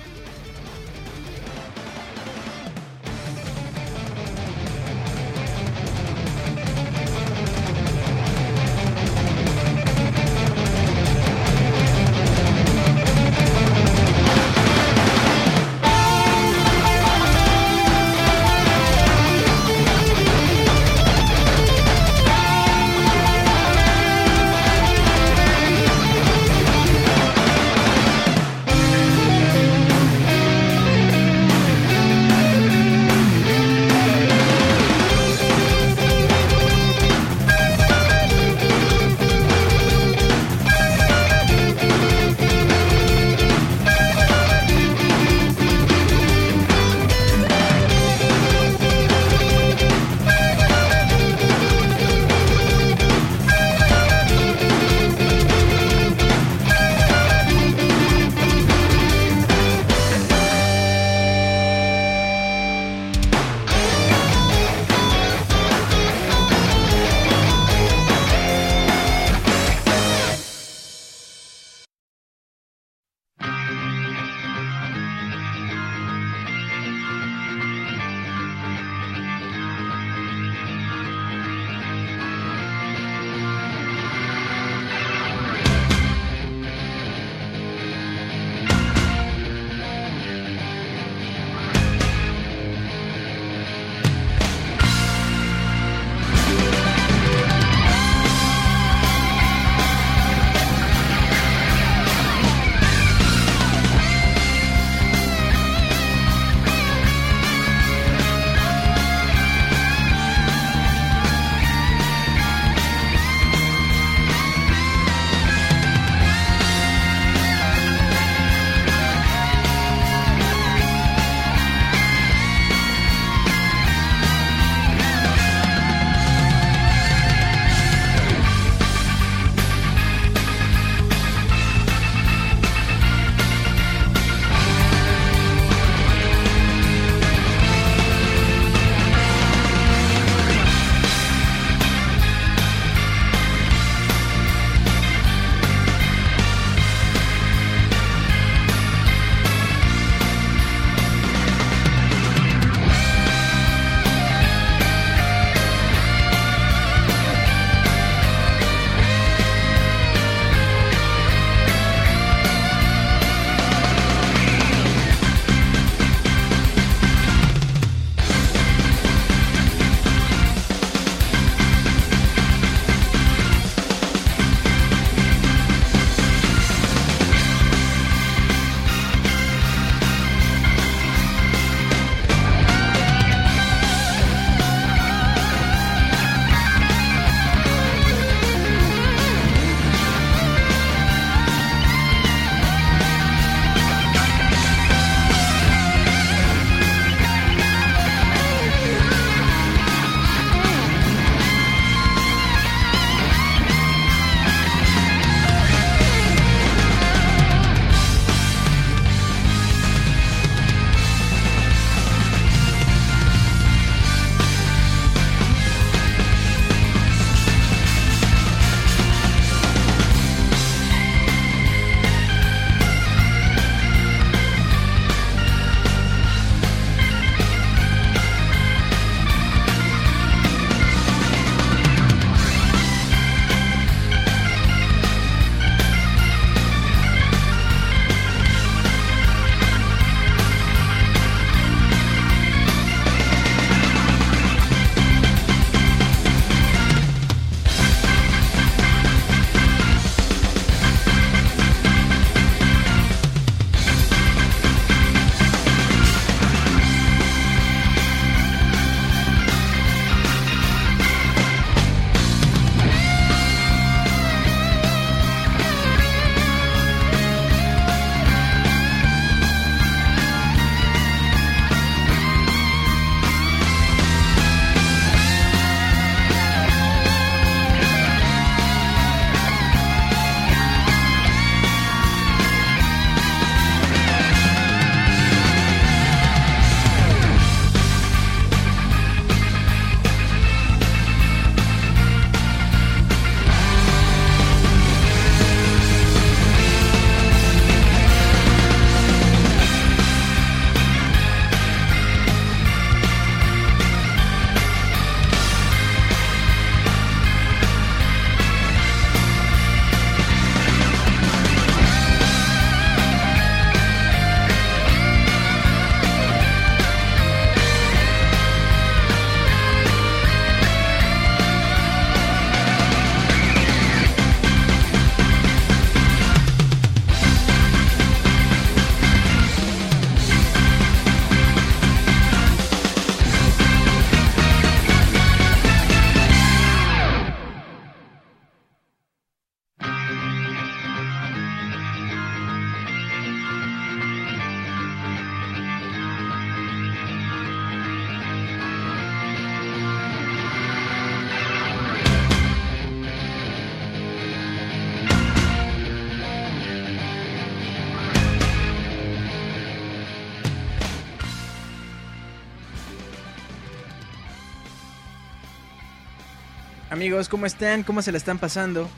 ¿Cómo están? ¿Cómo se la están pasando?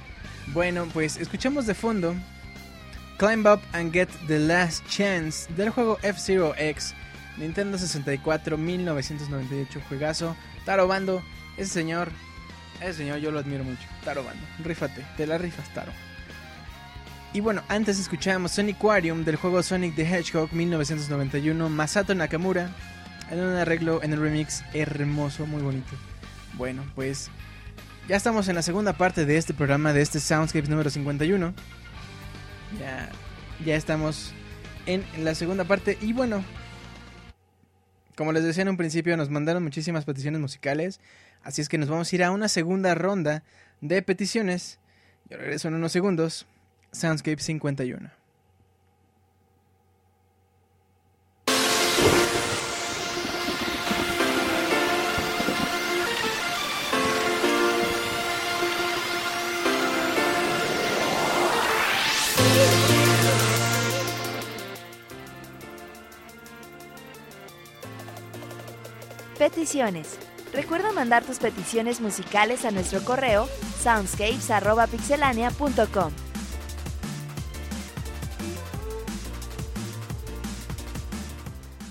Bueno, pues escuchamos de fondo Climb Up and Get the Last Chance del juego F-Zero X, Nintendo 64, 1998, juegazo. Taro Bando, ese señor, ese señor yo lo admiro mucho. Taro Bando, rífate, te la rifas, Taro. Y bueno, antes escuchamos Sonic Aquarium del juego Sonic the Hedgehog 1991, Masato Nakamura, en un arreglo, en el remix hermoso, muy bonito. Bueno, pues ya estamos en la segunda parte de este programa, de este Soundscapes número 51. Ya, ya estamos en la segunda parte. Y bueno, como les decía en un principio, nos mandaron muchísimas peticiones musicales. Así es que nos vamos a ir a una segunda ronda de peticiones. Yo regreso en unos segundos. Soundscape 51. Peticiones. Recuerda mandar tus peticiones musicales a nuestro correo soundscapes.pixelania.com.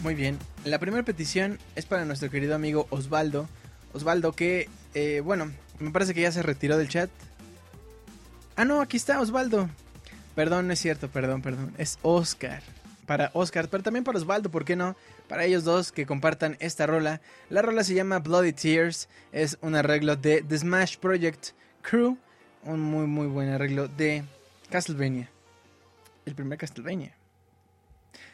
Muy bien. La primera petición es para nuestro querido amigo Osvaldo. Osvaldo que, eh, bueno, me parece que ya se retiró del chat. Ah, no, aquí está Osvaldo. Perdón, no es cierto, perdón, perdón. Es Oscar. Para Oscar, pero también para Osvaldo, ¿por qué no? Para ellos dos que compartan esta rola. La rola se llama Bloody Tears. Es un arreglo de The Smash Project Crew. Un muy, muy buen arreglo de Castlevania. El primer Castlevania.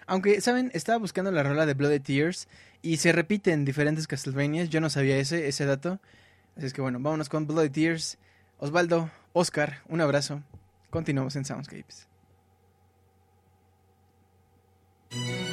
Aunque, ¿saben? Estaba buscando la rola de Bloody Tears y se repite en diferentes Castlevanias. Yo no sabía ese, ese dato. Así es que bueno, vámonos con Bloody Tears. Osvaldo, Oscar, un abrazo. Continuamos en Soundscapes. Mm-hmm.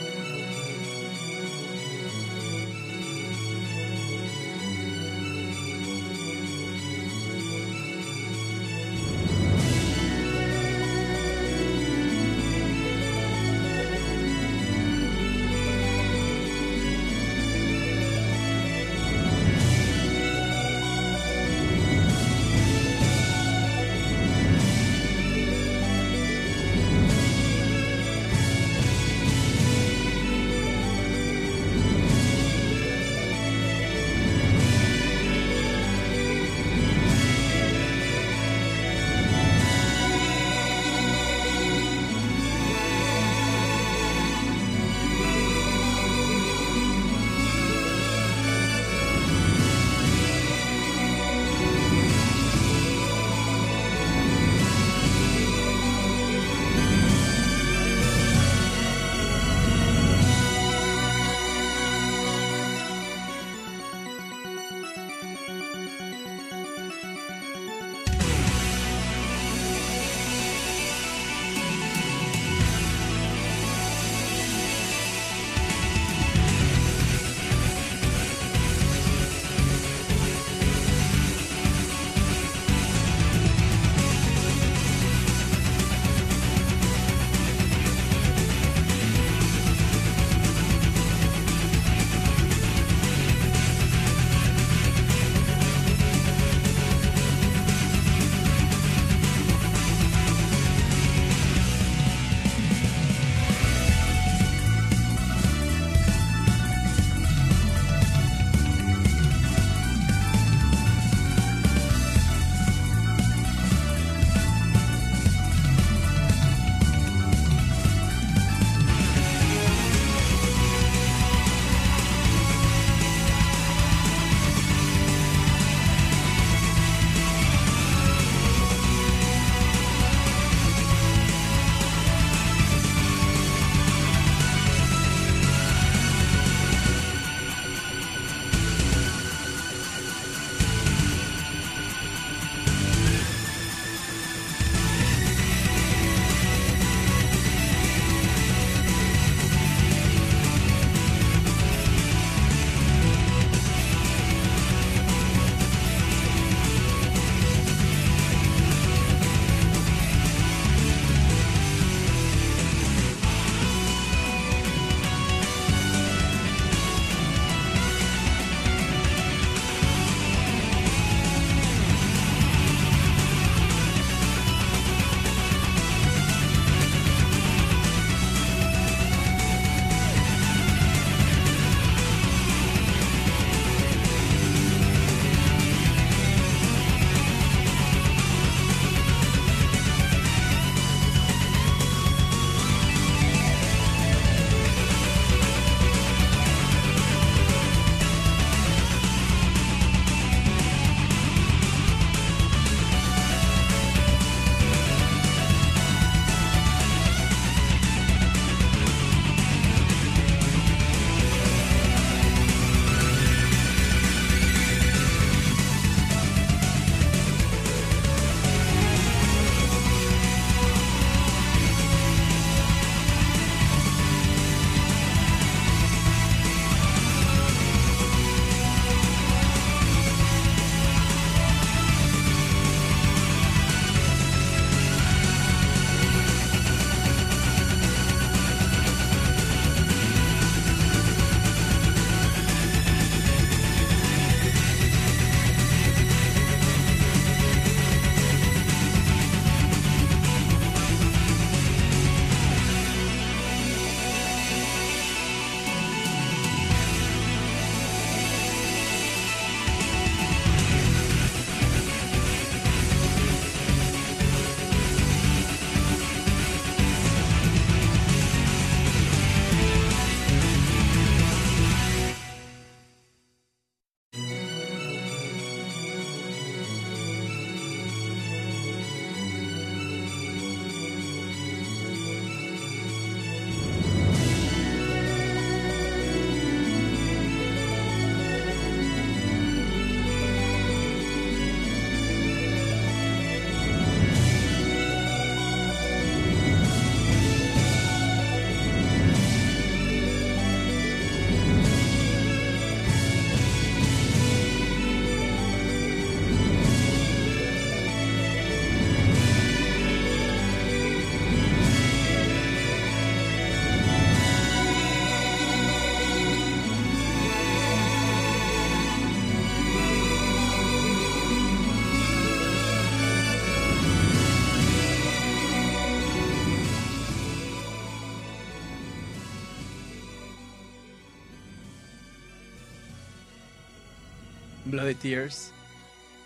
Bloody Tears.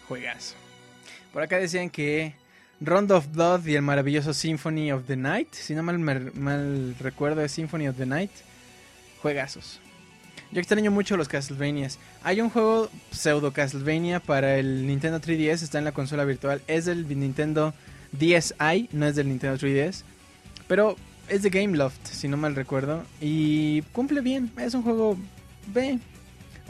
Juegazo. Por acá decían que Round of Blood y el maravilloso Symphony of the Night. Si no mal, mal recuerdo, es Symphony of the Night. Juegazos. Yo extraño mucho los Castlevanias. Hay un juego pseudo Castlevania para el Nintendo 3DS, está en la consola virtual. Es del Nintendo DSi, no es del Nintendo 3DS. Pero es de Gameloft, si no mal recuerdo. Y cumple bien. Es un juego B.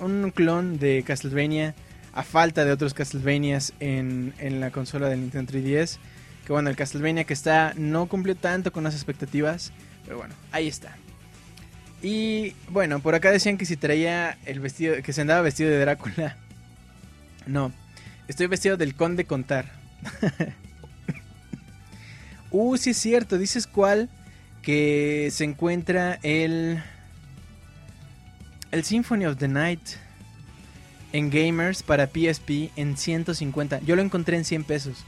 Un clon de Castlevania. A falta de otros Castlevanias en, en la consola del Nintendo 3DS. Que bueno, el Castlevania que está no cumplió tanto con las expectativas. Pero bueno, ahí está. Y bueno, por acá decían que si traía el vestido, que se andaba vestido de Drácula. No, estoy vestido del Conde Contar. uh, sí es cierto, dices cuál que se encuentra el el Symphony of the Night en Gamers para PSP en 150. Yo lo encontré en 100 pesos.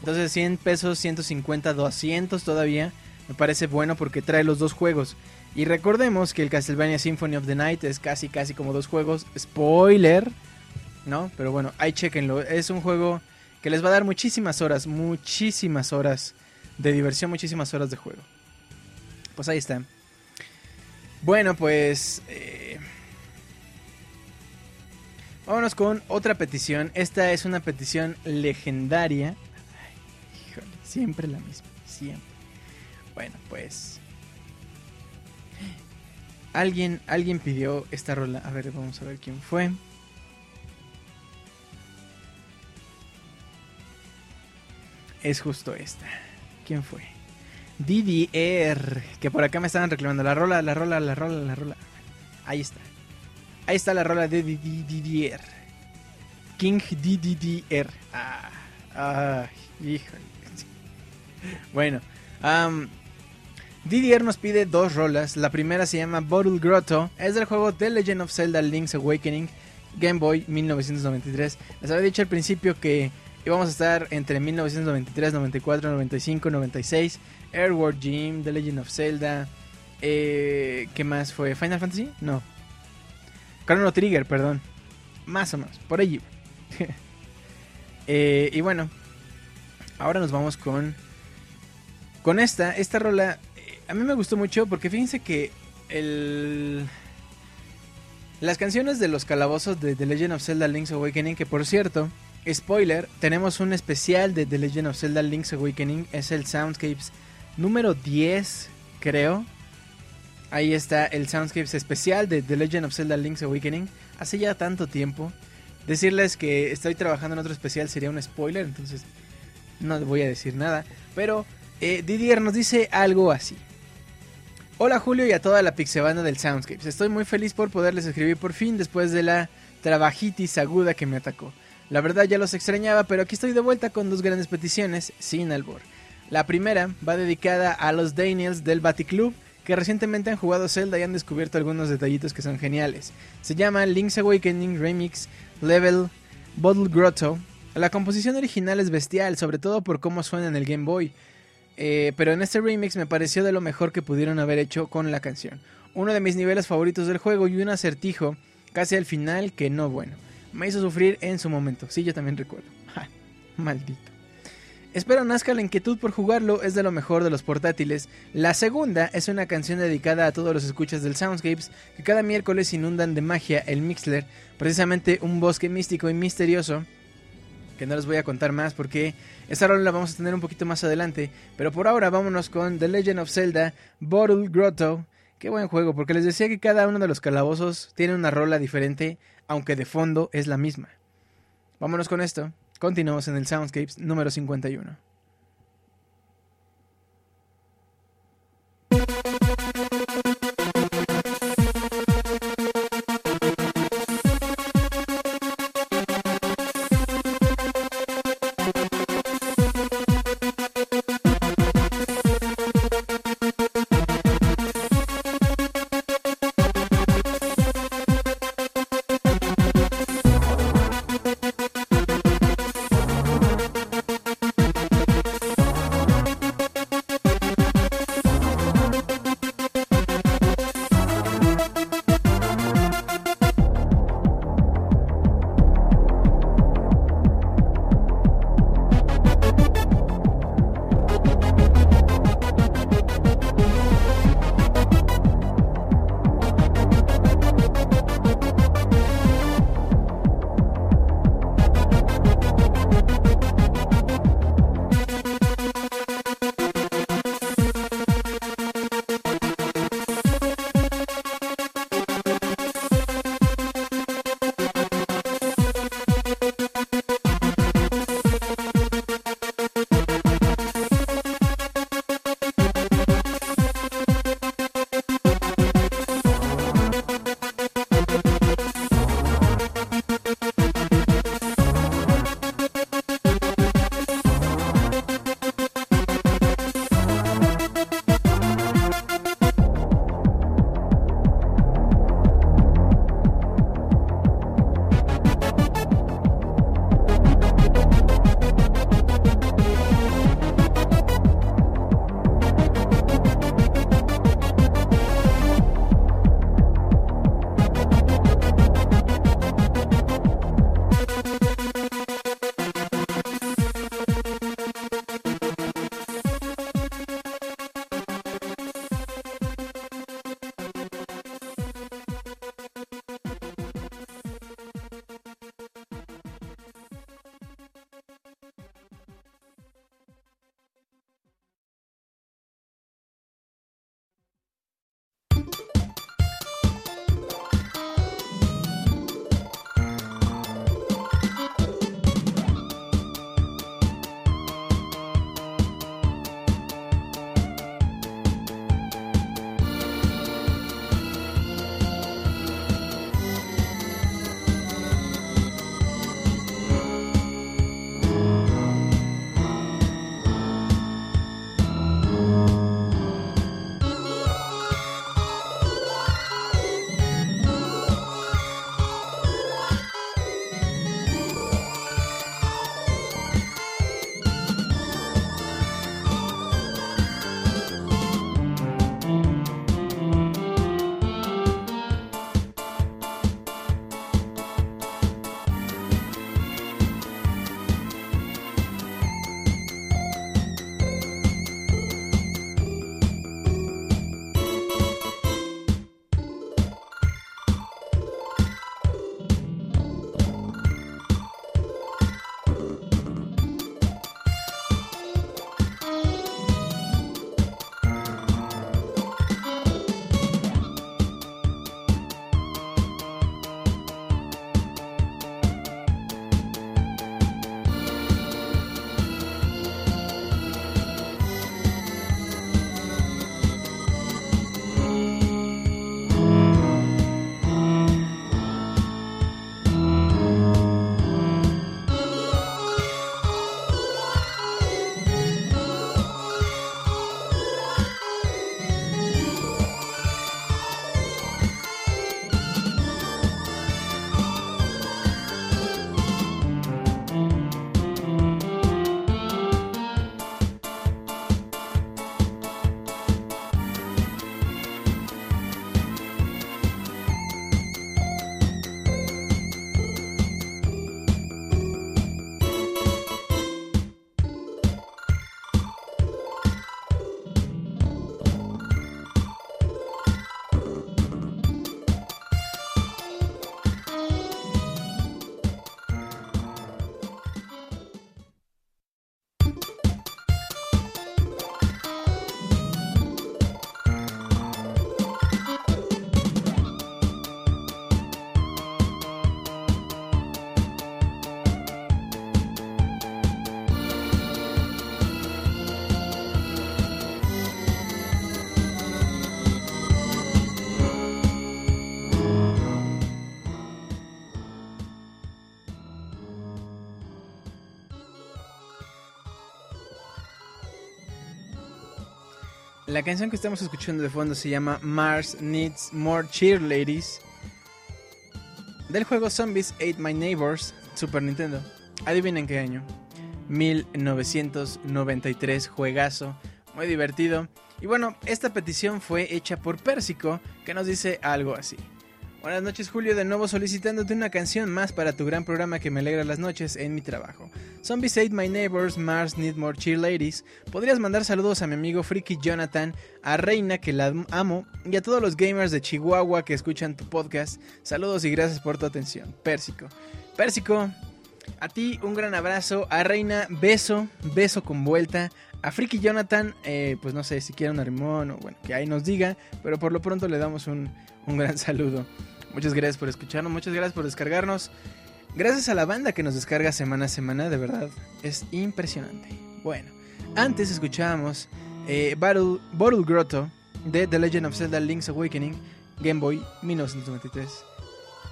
Entonces 100 pesos, 150, 200 todavía. Me parece bueno porque trae los dos juegos. Y recordemos que el Castlevania Symphony of the Night es casi casi como dos juegos. Spoiler, ¿no? Pero bueno, ahí chequenlo. Es un juego que les va a dar muchísimas horas, muchísimas horas de diversión, muchísimas horas de juego. Pues ahí está. Bueno, pues... Eh, vámonos con otra petición. Esta es una petición legendaria. Ay, híjole, siempre la misma, siempre. Bueno, pues Alguien, alguien pidió esta rola. A ver, vamos a ver quién fue. Es justo esta. ¿Quién fue? DDR. Que por acá me estaban reclamando. La rola, la rola, la rola, la rola. Ahí está. Ahí está la rola de DDR. King DDR. Ah, ah. Bueno. Um, DDR nos pide dos rolas. La primera se llama Bottle Grotto. Es del juego The Legend of Zelda Link's Awakening. Game Boy 1993. Les había dicho al principio que íbamos a estar entre 1993, 94, 95, 96. Airward Gym, The Legend of Zelda. Eh, ¿Qué más fue? ¿Final Fantasy? No. Chrono Trigger, perdón. Más o menos, por allí. eh, y bueno, ahora nos vamos con. Con esta. Esta rola a mí me gustó mucho porque fíjense que el... Las canciones de los calabozos de The Legend of Zelda Link's Awakening, que por cierto, spoiler, tenemos un especial de The Legend of Zelda Link's Awakening, es el Soundscapes número 10, creo. Ahí está el Soundscapes especial de The Legend of Zelda Link's Awakening, hace ya tanto tiempo. Decirles que estoy trabajando en otro especial sería un spoiler, entonces no voy a decir nada. Pero eh, Didier nos dice algo así. Hola Julio y a toda la pixebanda del Soundscapes. Estoy muy feliz por poderles escribir por fin después de la trabajitis aguda que me atacó. La verdad ya los extrañaba, pero aquí estoy de vuelta con dos grandes peticiones sin albor. La primera va dedicada a los Daniels del Baticlub que recientemente han jugado Zelda y han descubierto algunos detallitos que son geniales. Se llama Link's Awakening Remix Level Bottle Grotto. La composición original es bestial, sobre todo por cómo suena en el Game Boy. Eh, pero en este remix me pareció de lo mejor que pudieron haber hecho con la canción. Uno de mis niveles favoritos del juego y un acertijo casi al final que no bueno. Me hizo sufrir en su momento. Sí, yo también recuerdo. maldito. Espero nazca la inquietud por jugarlo, es de lo mejor de los portátiles. La segunda es una canción dedicada a todos los escuchas del Soundscapes que cada miércoles inundan de magia el Mixler, precisamente un bosque místico y misterioso que no les voy a contar más porque esa rola la vamos a tener un poquito más adelante. Pero por ahora vámonos con The Legend of Zelda Bottle Grotto. Qué buen juego, porque les decía que cada uno de los calabozos tiene una rola diferente, aunque de fondo es la misma. Vámonos con esto. Continuamos en el Soundscapes número 51. La canción que estamos escuchando de fondo se llama Mars Needs More Cheerladies del juego Zombies Ate My Neighbors Super Nintendo. Adivinen qué año. 1993, juegazo, muy divertido. Y bueno, esta petición fue hecha por Pérsico, que nos dice algo así. Buenas noches Julio, de nuevo solicitándote una canción más para tu gran programa que me alegra las noches en mi trabajo. Zombies Ate My Neighbors, Mars Need More Cheer Ladies. Podrías mandar saludos a mi amigo Freaky Jonathan, a Reina que la amo y a todos los gamers de Chihuahua que escuchan tu podcast. Saludos y gracias por tu atención. Pérsico. Pérsico, a ti un gran abrazo. A Reina, beso, beso con vuelta. A Friki Jonathan, eh, pues no sé si quiere un arrimón o bueno, que ahí nos diga, pero por lo pronto le damos un, un gran saludo. Muchas gracias por escucharnos, muchas gracias por descargarnos. Gracias a la banda que nos descarga semana a semana, de verdad, es impresionante. Bueno, antes escuchábamos eh, Battle, Bottle Grotto de The Legend of Zelda Link's Awakening, Game Boy 1993.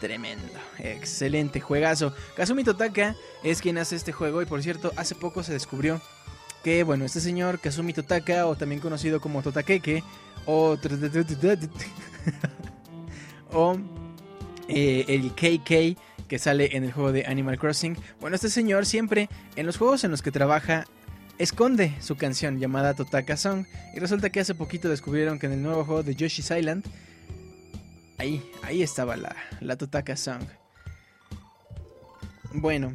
Tremendo, excelente juegazo. Kazumi Totaka es quien hace este juego y por cierto, hace poco se descubrió que, bueno, este señor Kazumi Totaka, o también conocido como Totakeke, o... o eh, el KK que sale en el juego de Animal Crossing. Bueno, este señor siempre en los juegos en los que trabaja esconde su canción llamada Totaka Song. Y resulta que hace poquito descubrieron que en el nuevo juego de Yoshi's Island, ahí, ahí estaba la, la Totaka Song. Bueno.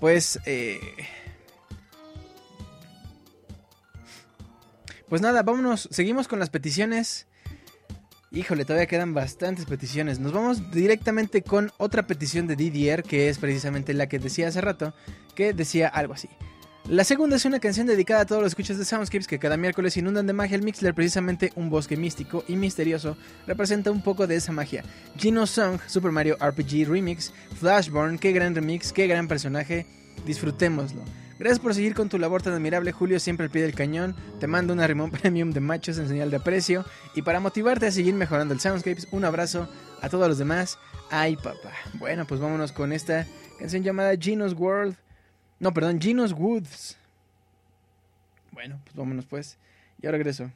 Pues... Eh, Pues nada, vámonos, seguimos con las peticiones. Híjole, todavía quedan bastantes peticiones. Nos vamos directamente con otra petición de Didier, que es precisamente la que decía hace rato, que decía algo así. La segunda es una canción dedicada a todos los escuchas de Soundscapes que cada miércoles inundan de magia el Mixler, precisamente un bosque místico y misterioso, representa un poco de esa magia. Gino Song, Super Mario RPG Remix, Flashborn, qué gran remix, qué gran personaje, disfrutémoslo. Gracias por seguir con tu labor tan admirable, Julio, siempre al pie del cañón. Te mando una rimón premium de machos en señal de aprecio. Y para motivarte a seguir mejorando el Soundscapes, un abrazo a todos los demás. Ay, papá. Bueno, pues vámonos con esta canción llamada Gino's World. No, perdón, Gino's Woods. Bueno, pues vámonos pues. Y ahora regreso.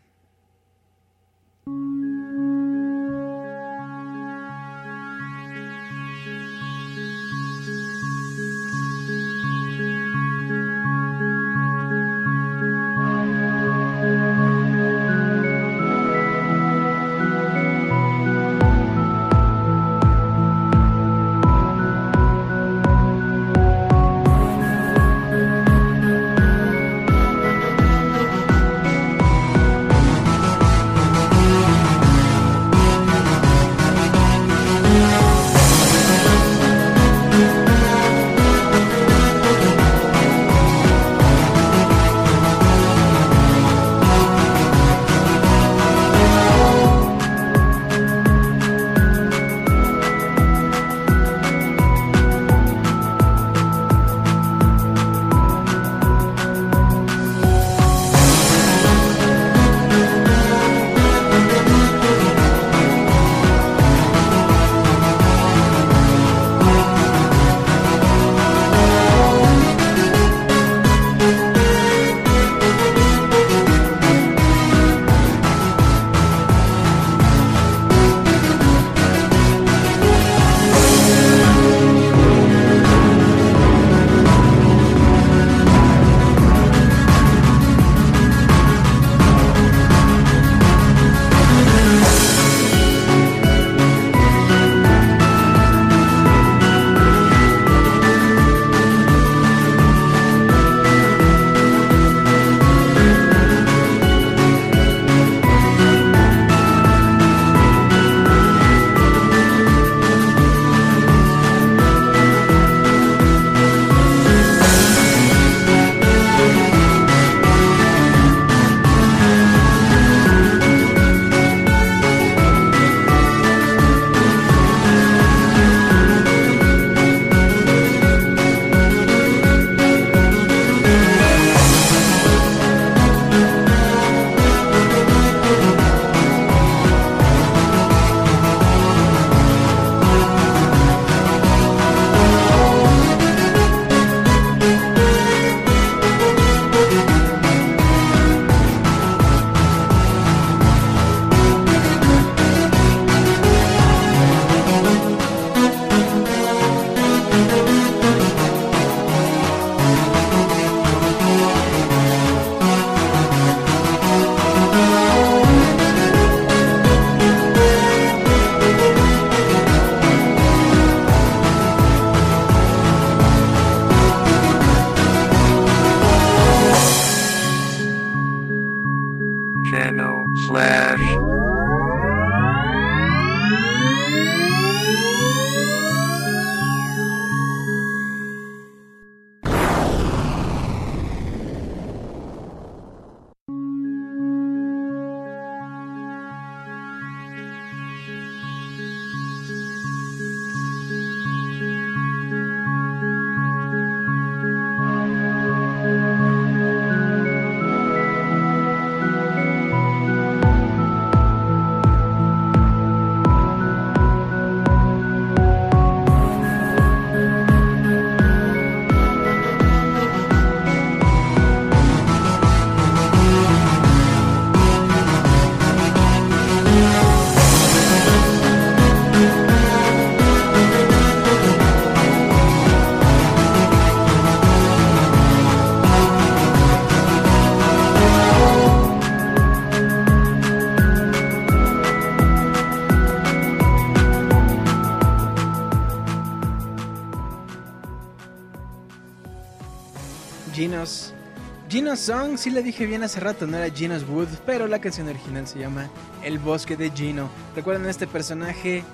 Song, sí le dije bien hace rato, no era Genos Wood, pero la canción original se llama El Bosque de Gino. ¿Recuerdan este personaje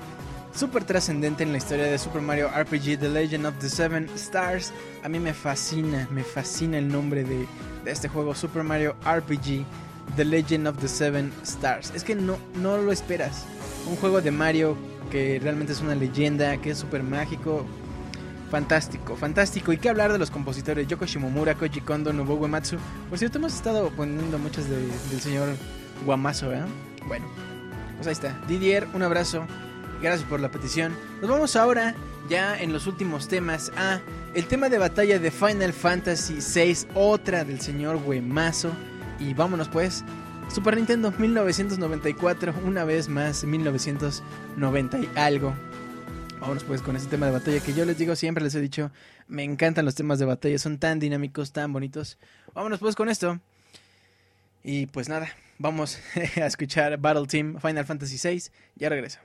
súper trascendente en la historia de Super Mario RPG The Legend of the Seven Stars? A mí me fascina, me fascina el nombre de, de este juego, Super Mario RPG The Legend of the Seven Stars. Es que no, no lo esperas. Un juego de Mario que realmente es una leyenda, que es súper mágico, Fantástico, fantástico. ¿Y qué hablar de los compositores? Yoko Shimomura, Koji Kondo, Nobuo Uematsu. Por cierto, hemos estado poniendo muchas de- del señor Guamazo, ¿eh? Bueno, pues ahí está. Didier, un abrazo. Gracias por la petición. Nos vamos ahora, ya en los últimos temas, a el tema de batalla de Final Fantasy VI, otra del señor Guemazo. Y vámonos pues. Super Nintendo 1994, una vez más 1990 y algo. Vámonos pues con este tema de batalla que yo les digo, siempre les he dicho, me encantan los temas de batalla, son tan dinámicos, tan bonitos. Vámonos pues con esto. Y pues nada, vamos a escuchar Battle Team Final Fantasy VI. Ya regreso.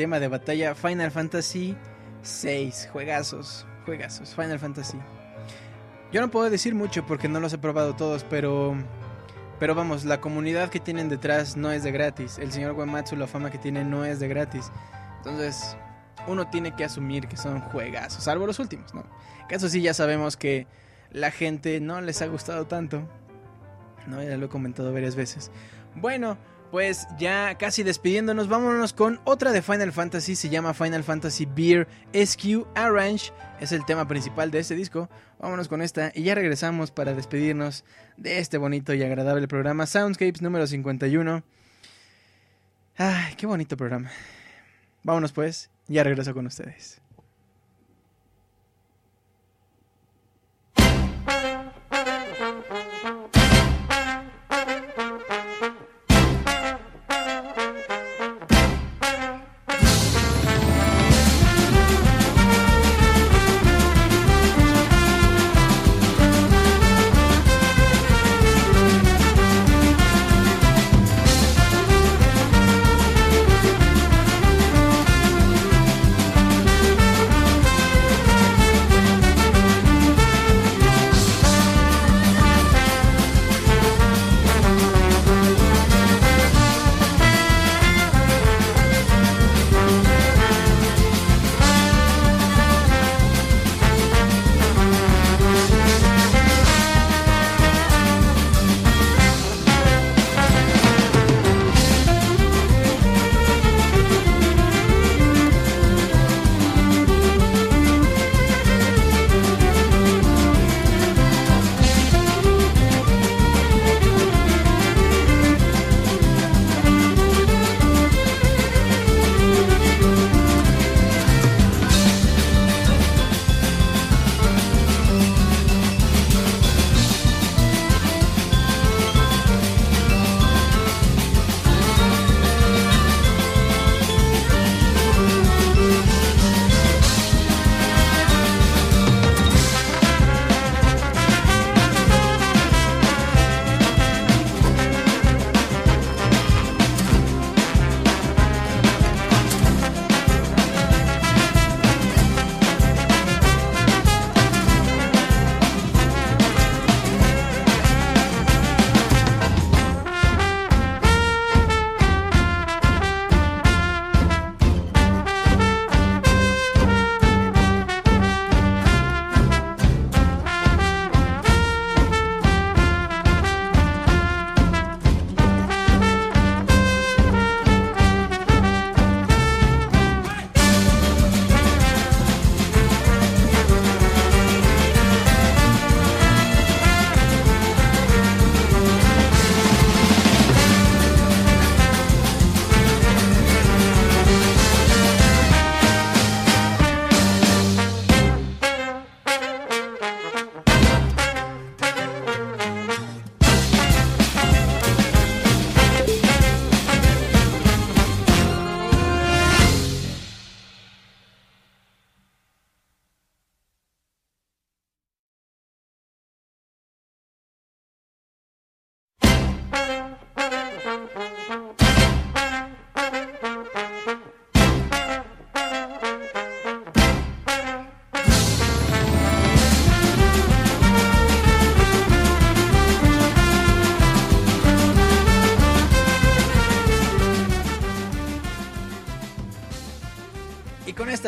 Tema de batalla Final Fantasy 6. Juegazos, juegazos, Final Fantasy. Yo no puedo decir mucho porque no los he probado todos, pero pero vamos, la comunidad que tienen detrás no es de gratis. El señor Uematsu, la fama que tiene no es de gratis. Entonces, uno tiene que asumir que son juegazos, salvo los últimos, ¿no? Que eso sí ya sabemos que la gente no les ha gustado tanto. No, ya lo he comentado varias veces. Bueno, pues ya casi despidiéndonos, vámonos con otra de Final Fantasy, se llama Final Fantasy Beer SQ Arrange, es el tema principal de este disco. Vámonos con esta y ya regresamos para despedirnos de este bonito y agradable programa Soundscapes número 51. Ay, qué bonito programa. Vámonos pues, ya regreso con ustedes.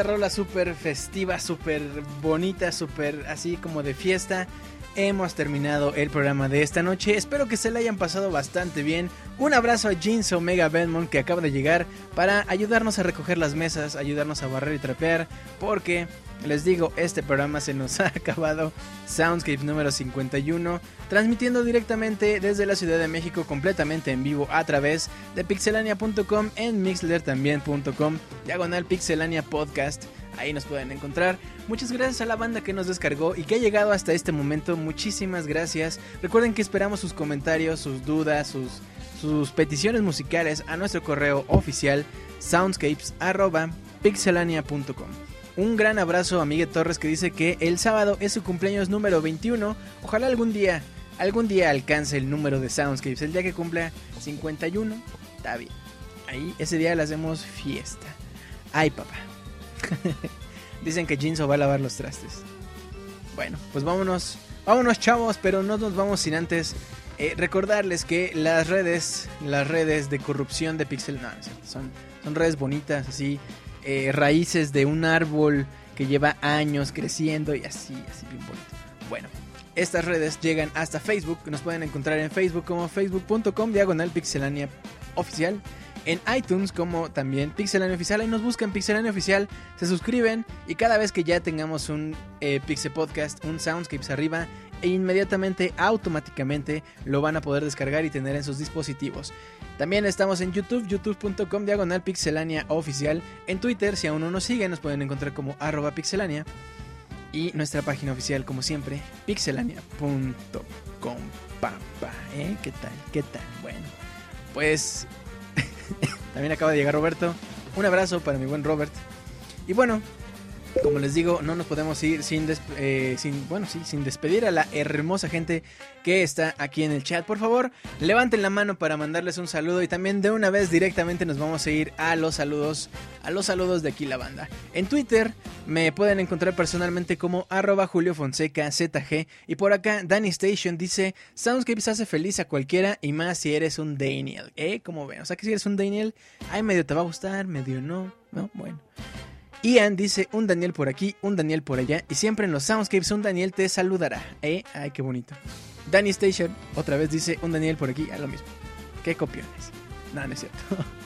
Esta rola súper festiva, súper bonita, súper así como de fiesta. Hemos terminado el programa de esta noche. Espero que se le hayan pasado bastante bien. Un abrazo a Jeans Omega Belmont que acaba de llegar para ayudarnos a recoger las mesas, ayudarnos a barrer y trapear. Porque les digo, este programa se nos ha acabado. Soundscape número 51. Transmitiendo directamente desde la Ciudad de México completamente en vivo a través de pixelania.com en mixler.también.com. Diagonal Pixelania Podcast. Ahí nos pueden encontrar. Muchas gracias a la banda que nos descargó y que ha llegado hasta este momento. Muchísimas gracias. Recuerden que esperamos sus comentarios, sus dudas, sus, sus peticiones musicales a nuestro correo oficial soundscapes.pixelania.com. Un gran abrazo a Miguel Torres que dice que el sábado es su cumpleaños número 21. Ojalá algún día, algún día alcance el número de Soundscapes. El día que cumpla 51, está bien. Ahí ese día le hacemos fiesta. Ay, papá. Dicen que Jinzo va a lavar los trastes. Bueno, pues vámonos. Vámonos, chavos, pero no nos vamos sin antes eh, recordarles que las redes, las redes de corrupción de Pixel, no, son, son redes bonitas, así, eh, raíces de un árbol que lleva años creciendo y así, así bien bonito. Bueno, estas redes llegan hasta Facebook, nos pueden encontrar en Facebook como facebook.com diagonal pixelania oficial en iTunes como también Pixelania Oficial. Ahí nos buscan Pixelania Oficial, se suscriben y cada vez que ya tengamos un eh, Pixel Podcast, un Soundscapes arriba, e inmediatamente, automáticamente, lo van a poder descargar y tener en sus dispositivos. También estamos en YouTube, youtube.com diagonal pixelania oficial. En Twitter, si aún no nos siguen, nos pueden encontrar como arroba pixelania. Y nuestra página oficial, como siempre, pixelania.com. ¿eh? ¿Qué tal? ¿Qué tal? Bueno, pues también acaba de llegar Roberto. Un abrazo para mi buen Robert. Y bueno, como les digo, no nos podemos ir sin, eh, bueno, sin despedir a la hermosa gente que está aquí en el chat. Por favor, levanten la mano para mandarles un saludo y también de una vez directamente nos vamos a ir a los saludos, a los saludos de aquí la banda. En Twitter me pueden encontrar personalmente como arroba Julio Fonseca ZG y por acá Danny Station dice Soundscapes hace feliz a cualquiera y más si eres un Daniel. ¿Eh? Como ven, o sea que si eres un Daniel, ay medio te va a gustar, medio no, no, bueno. Ian dice un Daniel por aquí, un Daniel por allá. Y siempre en los soundscapes un Daniel te saludará. ¿Eh? Ay, qué bonito. Danny Station otra vez dice un Daniel por aquí. A lo mismo. Qué copiones. No, no es cierto.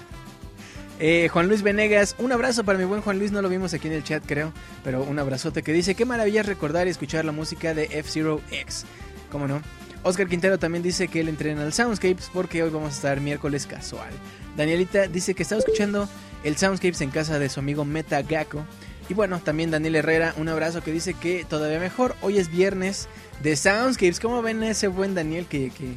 Eh, Juan Luis Venegas, un abrazo para mi buen Juan Luis, no lo vimos aquí en el chat creo, pero un abrazote que dice, qué maravilla recordar y escuchar la música de F-Zero X. ¿Cómo no? Oscar Quintero también dice que él entrena al Soundscapes porque hoy vamos a estar miércoles casual. Danielita dice que estaba escuchando el Soundscapes en casa de su amigo Meta Gakko. Y bueno, también Daniel Herrera, un abrazo que dice que todavía mejor. Hoy es viernes de Soundscapes. ¿Cómo ven ese buen Daniel que... que...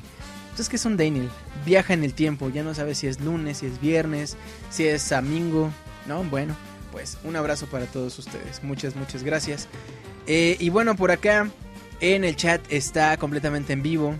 Pues es que es un Daniel, viaja en el tiempo, ya no sabe si es lunes, si es viernes, si es domingo, ¿no? Bueno, pues un abrazo para todos ustedes, muchas, muchas gracias. Eh, y bueno, por acá en el chat está completamente en vivo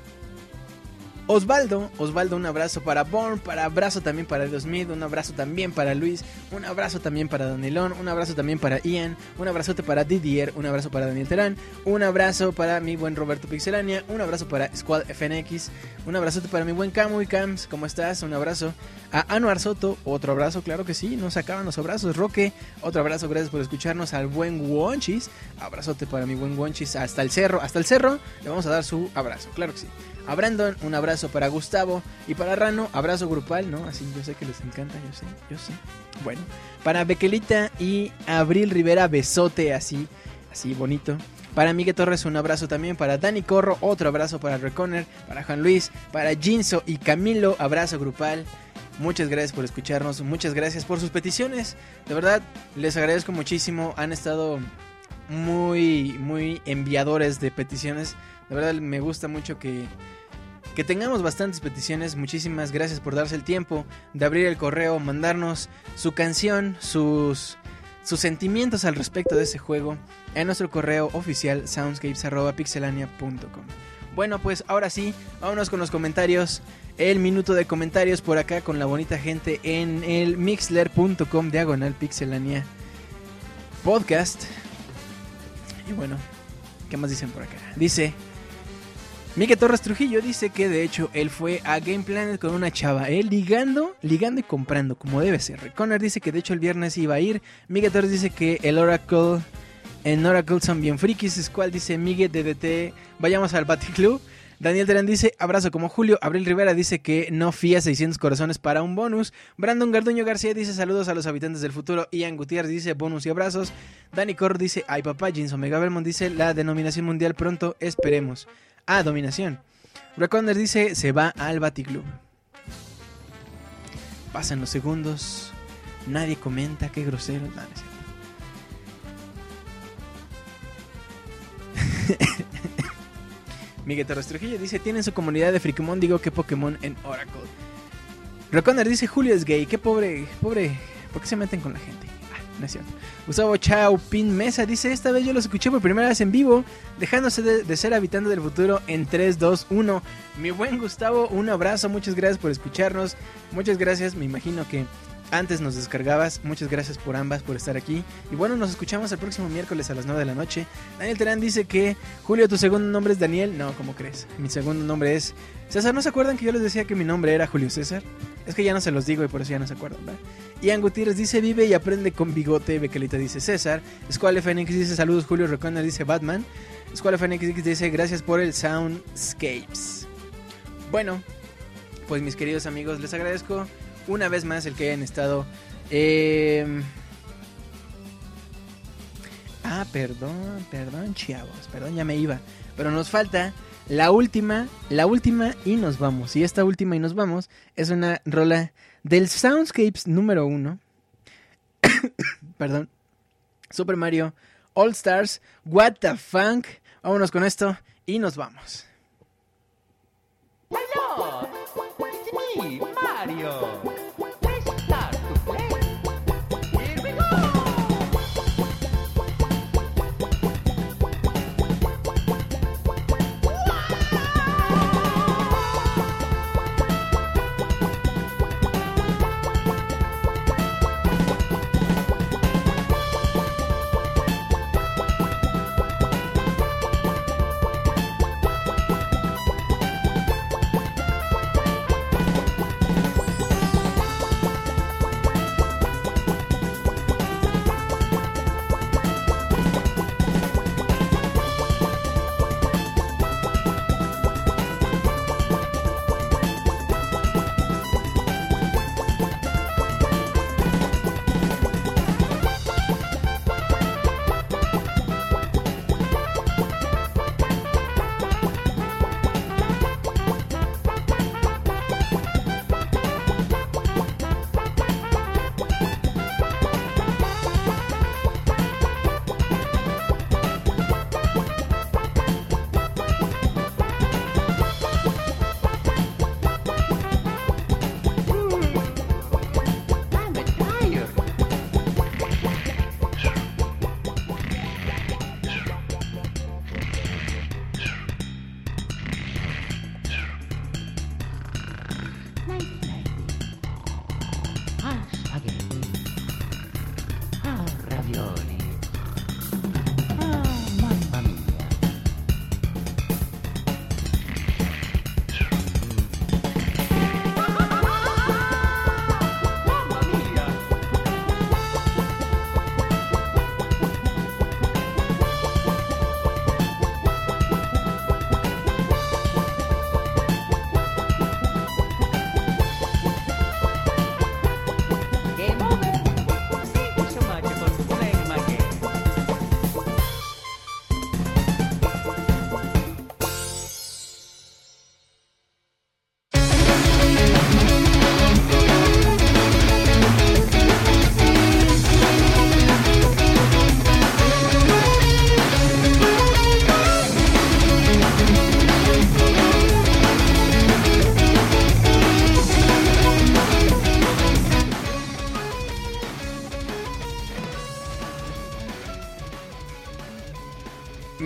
Osvaldo, Osvaldo, un abrazo para Born, para abrazo también para Smith, un abrazo también para Luis, un abrazo también para Donelón, un abrazo también para Ian, un abrazote para Didier, un abrazo para Daniel Terán, un abrazo para mi buen Roberto Pixelania, un abrazo para Squad FNX, un abrazote para mi buen Camu y Cams, ¿cómo estás? Un abrazo a Anuar Soto, otro abrazo, claro que sí, nos acaban los abrazos, Roque, otro abrazo, gracias por escucharnos al buen Wonchis, abrazote para mi buen Wonchis, hasta el cerro, hasta el cerro, le vamos a dar su abrazo, claro que sí. A Brandon, un abrazo para Gustavo. Y para Rano, abrazo grupal, ¿no? Así yo sé que les encanta, yo sé, yo sé. Bueno, para Bequelita y Abril Rivera, besote así, así bonito. Para Miguel Torres, un abrazo también. Para Dani Corro, otro abrazo para Reconner. Para Juan Luis, para Jinso y Camilo, abrazo grupal. Muchas gracias por escucharnos, muchas gracias por sus peticiones. De verdad, les agradezco muchísimo. Han estado muy, muy enviadores de peticiones. De verdad, me gusta mucho que que tengamos bastantes peticiones. Muchísimas gracias por darse el tiempo de abrir el correo, mandarnos su canción, sus, sus sentimientos al respecto de ese juego en nuestro correo oficial soundscapes.pixelania.com. Bueno, pues ahora sí, vámonos con los comentarios. El minuto de comentarios por acá con la bonita gente en el mixler.com diagonal pixelania podcast. Y bueno, ¿qué más dicen por acá? Dice, Miguel Torres Trujillo dice que de hecho él fue a Game Planet con una chava, él ligando, ligando y comprando, como debe ser. Connor dice que de hecho el viernes iba a ir. Miguel Torres dice que el Oracle, en Oracle son bien frikis. Squall dice Miguel DDT, vayamos al Club. Daniel Terán dice, abrazo como Julio. Abril Rivera dice que no fía 600 corazones para un bonus. Brandon Garduño García dice saludos a los habitantes del futuro. Ian Gutiérrez dice bonus y abrazos. Dani Cor dice, ay papá. Jins Omega Belmont dice, la denominación mundial pronto, esperemos. Ah, dominación. Reconder dice, se va al Baticlub. Pasan los segundos. Nadie comenta, qué grosero. No, Miguel Torres dice, tienen su comunidad de Frikimon, digo que Pokémon en Oracle. Reconder dice, Julio es gay, qué pobre, pobre, ¿por qué se meten con la gente? Gustavo Chao Pin Mesa dice: Esta vez yo los escuché por primera vez en vivo, dejándose de, ser habitante del futuro en 3, 2, 1. Mi buen Gustavo, un abrazo, muchas gracias por escucharnos. Muchas gracias, me imagino que antes nos descargabas. Muchas gracias por ambas, por estar aquí. Y bueno, nos escuchamos el próximo miércoles a las 9 de la noche. Daniel Terán dice que, Julio, tu segundo nombre es Daniel. No, ¿cómo crees? Mi segundo nombre es César. ¿No se acuerdan que yo les decía que mi nombre era Julio César? Es que ya no se los digo y por eso ya no se acuerdan, ¿verdad? Ian Gutiérrez dice vive y aprende con bigote. Bequelita dice César. Squale Fénix dice saludos. Julio Reconer dice Batman. Squale Fénix dice gracias por el Soundscapes. Bueno, pues mis queridos amigos, les agradezco una vez más el que hayan estado. Eh... Ah, perdón, perdón, chavos, perdón, ya me iba. Pero nos falta la última, la última y nos vamos. Y esta última y nos vamos es una rola del Soundscapes número uno. perdón. Super Mario All Stars, What the Funk. Vámonos con esto y nos vamos. Hello, it's Mario.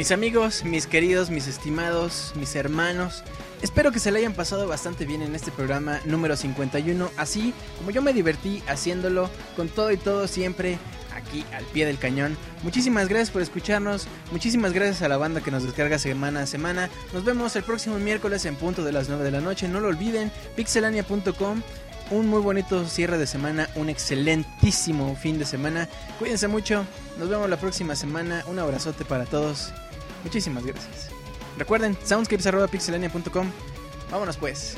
Mis amigos, mis queridos, mis estimados, mis hermanos, espero que se le hayan pasado bastante bien en este programa número 51, así como yo me divertí haciéndolo con todo y todo siempre aquí al pie del cañón. Muchísimas gracias por escucharnos, muchísimas gracias a la banda que nos descarga semana a semana. Nos vemos el próximo miércoles en punto de las 9 de la noche, no lo olviden, pixelania.com. Un muy bonito cierre de semana, un excelentísimo fin de semana. Cuídense mucho, nos vemos la próxima semana. Un abrazote para todos. Muchísimas gracias. Recuerden, soundscapes.pixelania.com. Vámonos pues.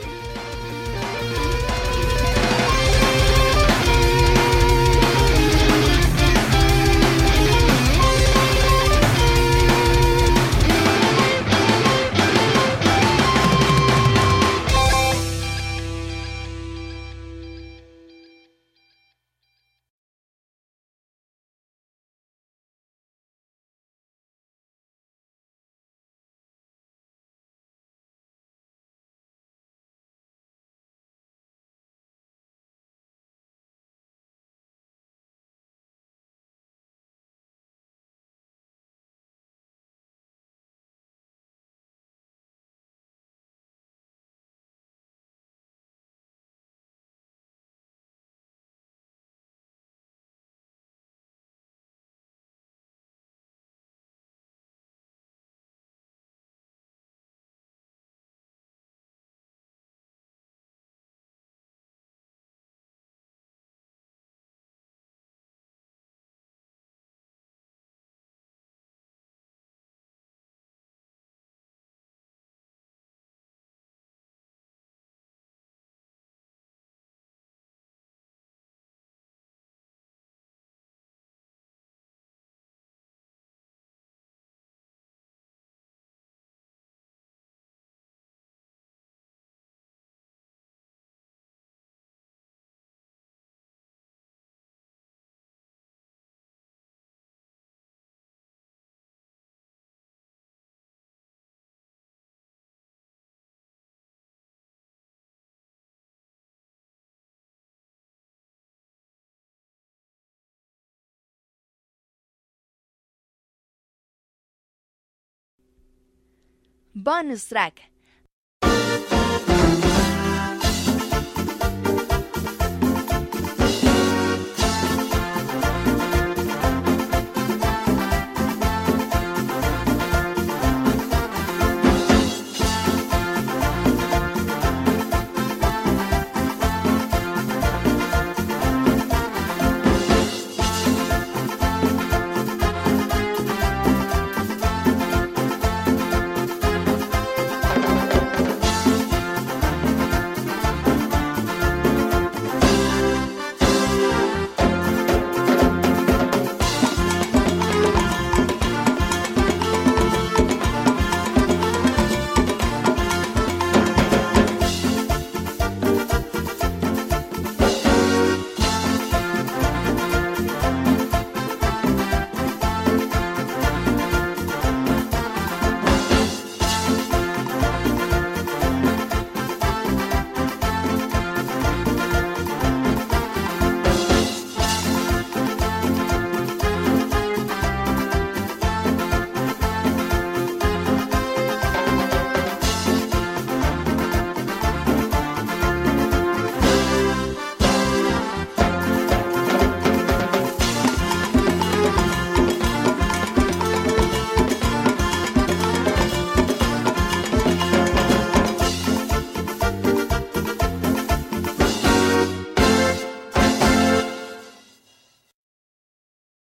Bonus track.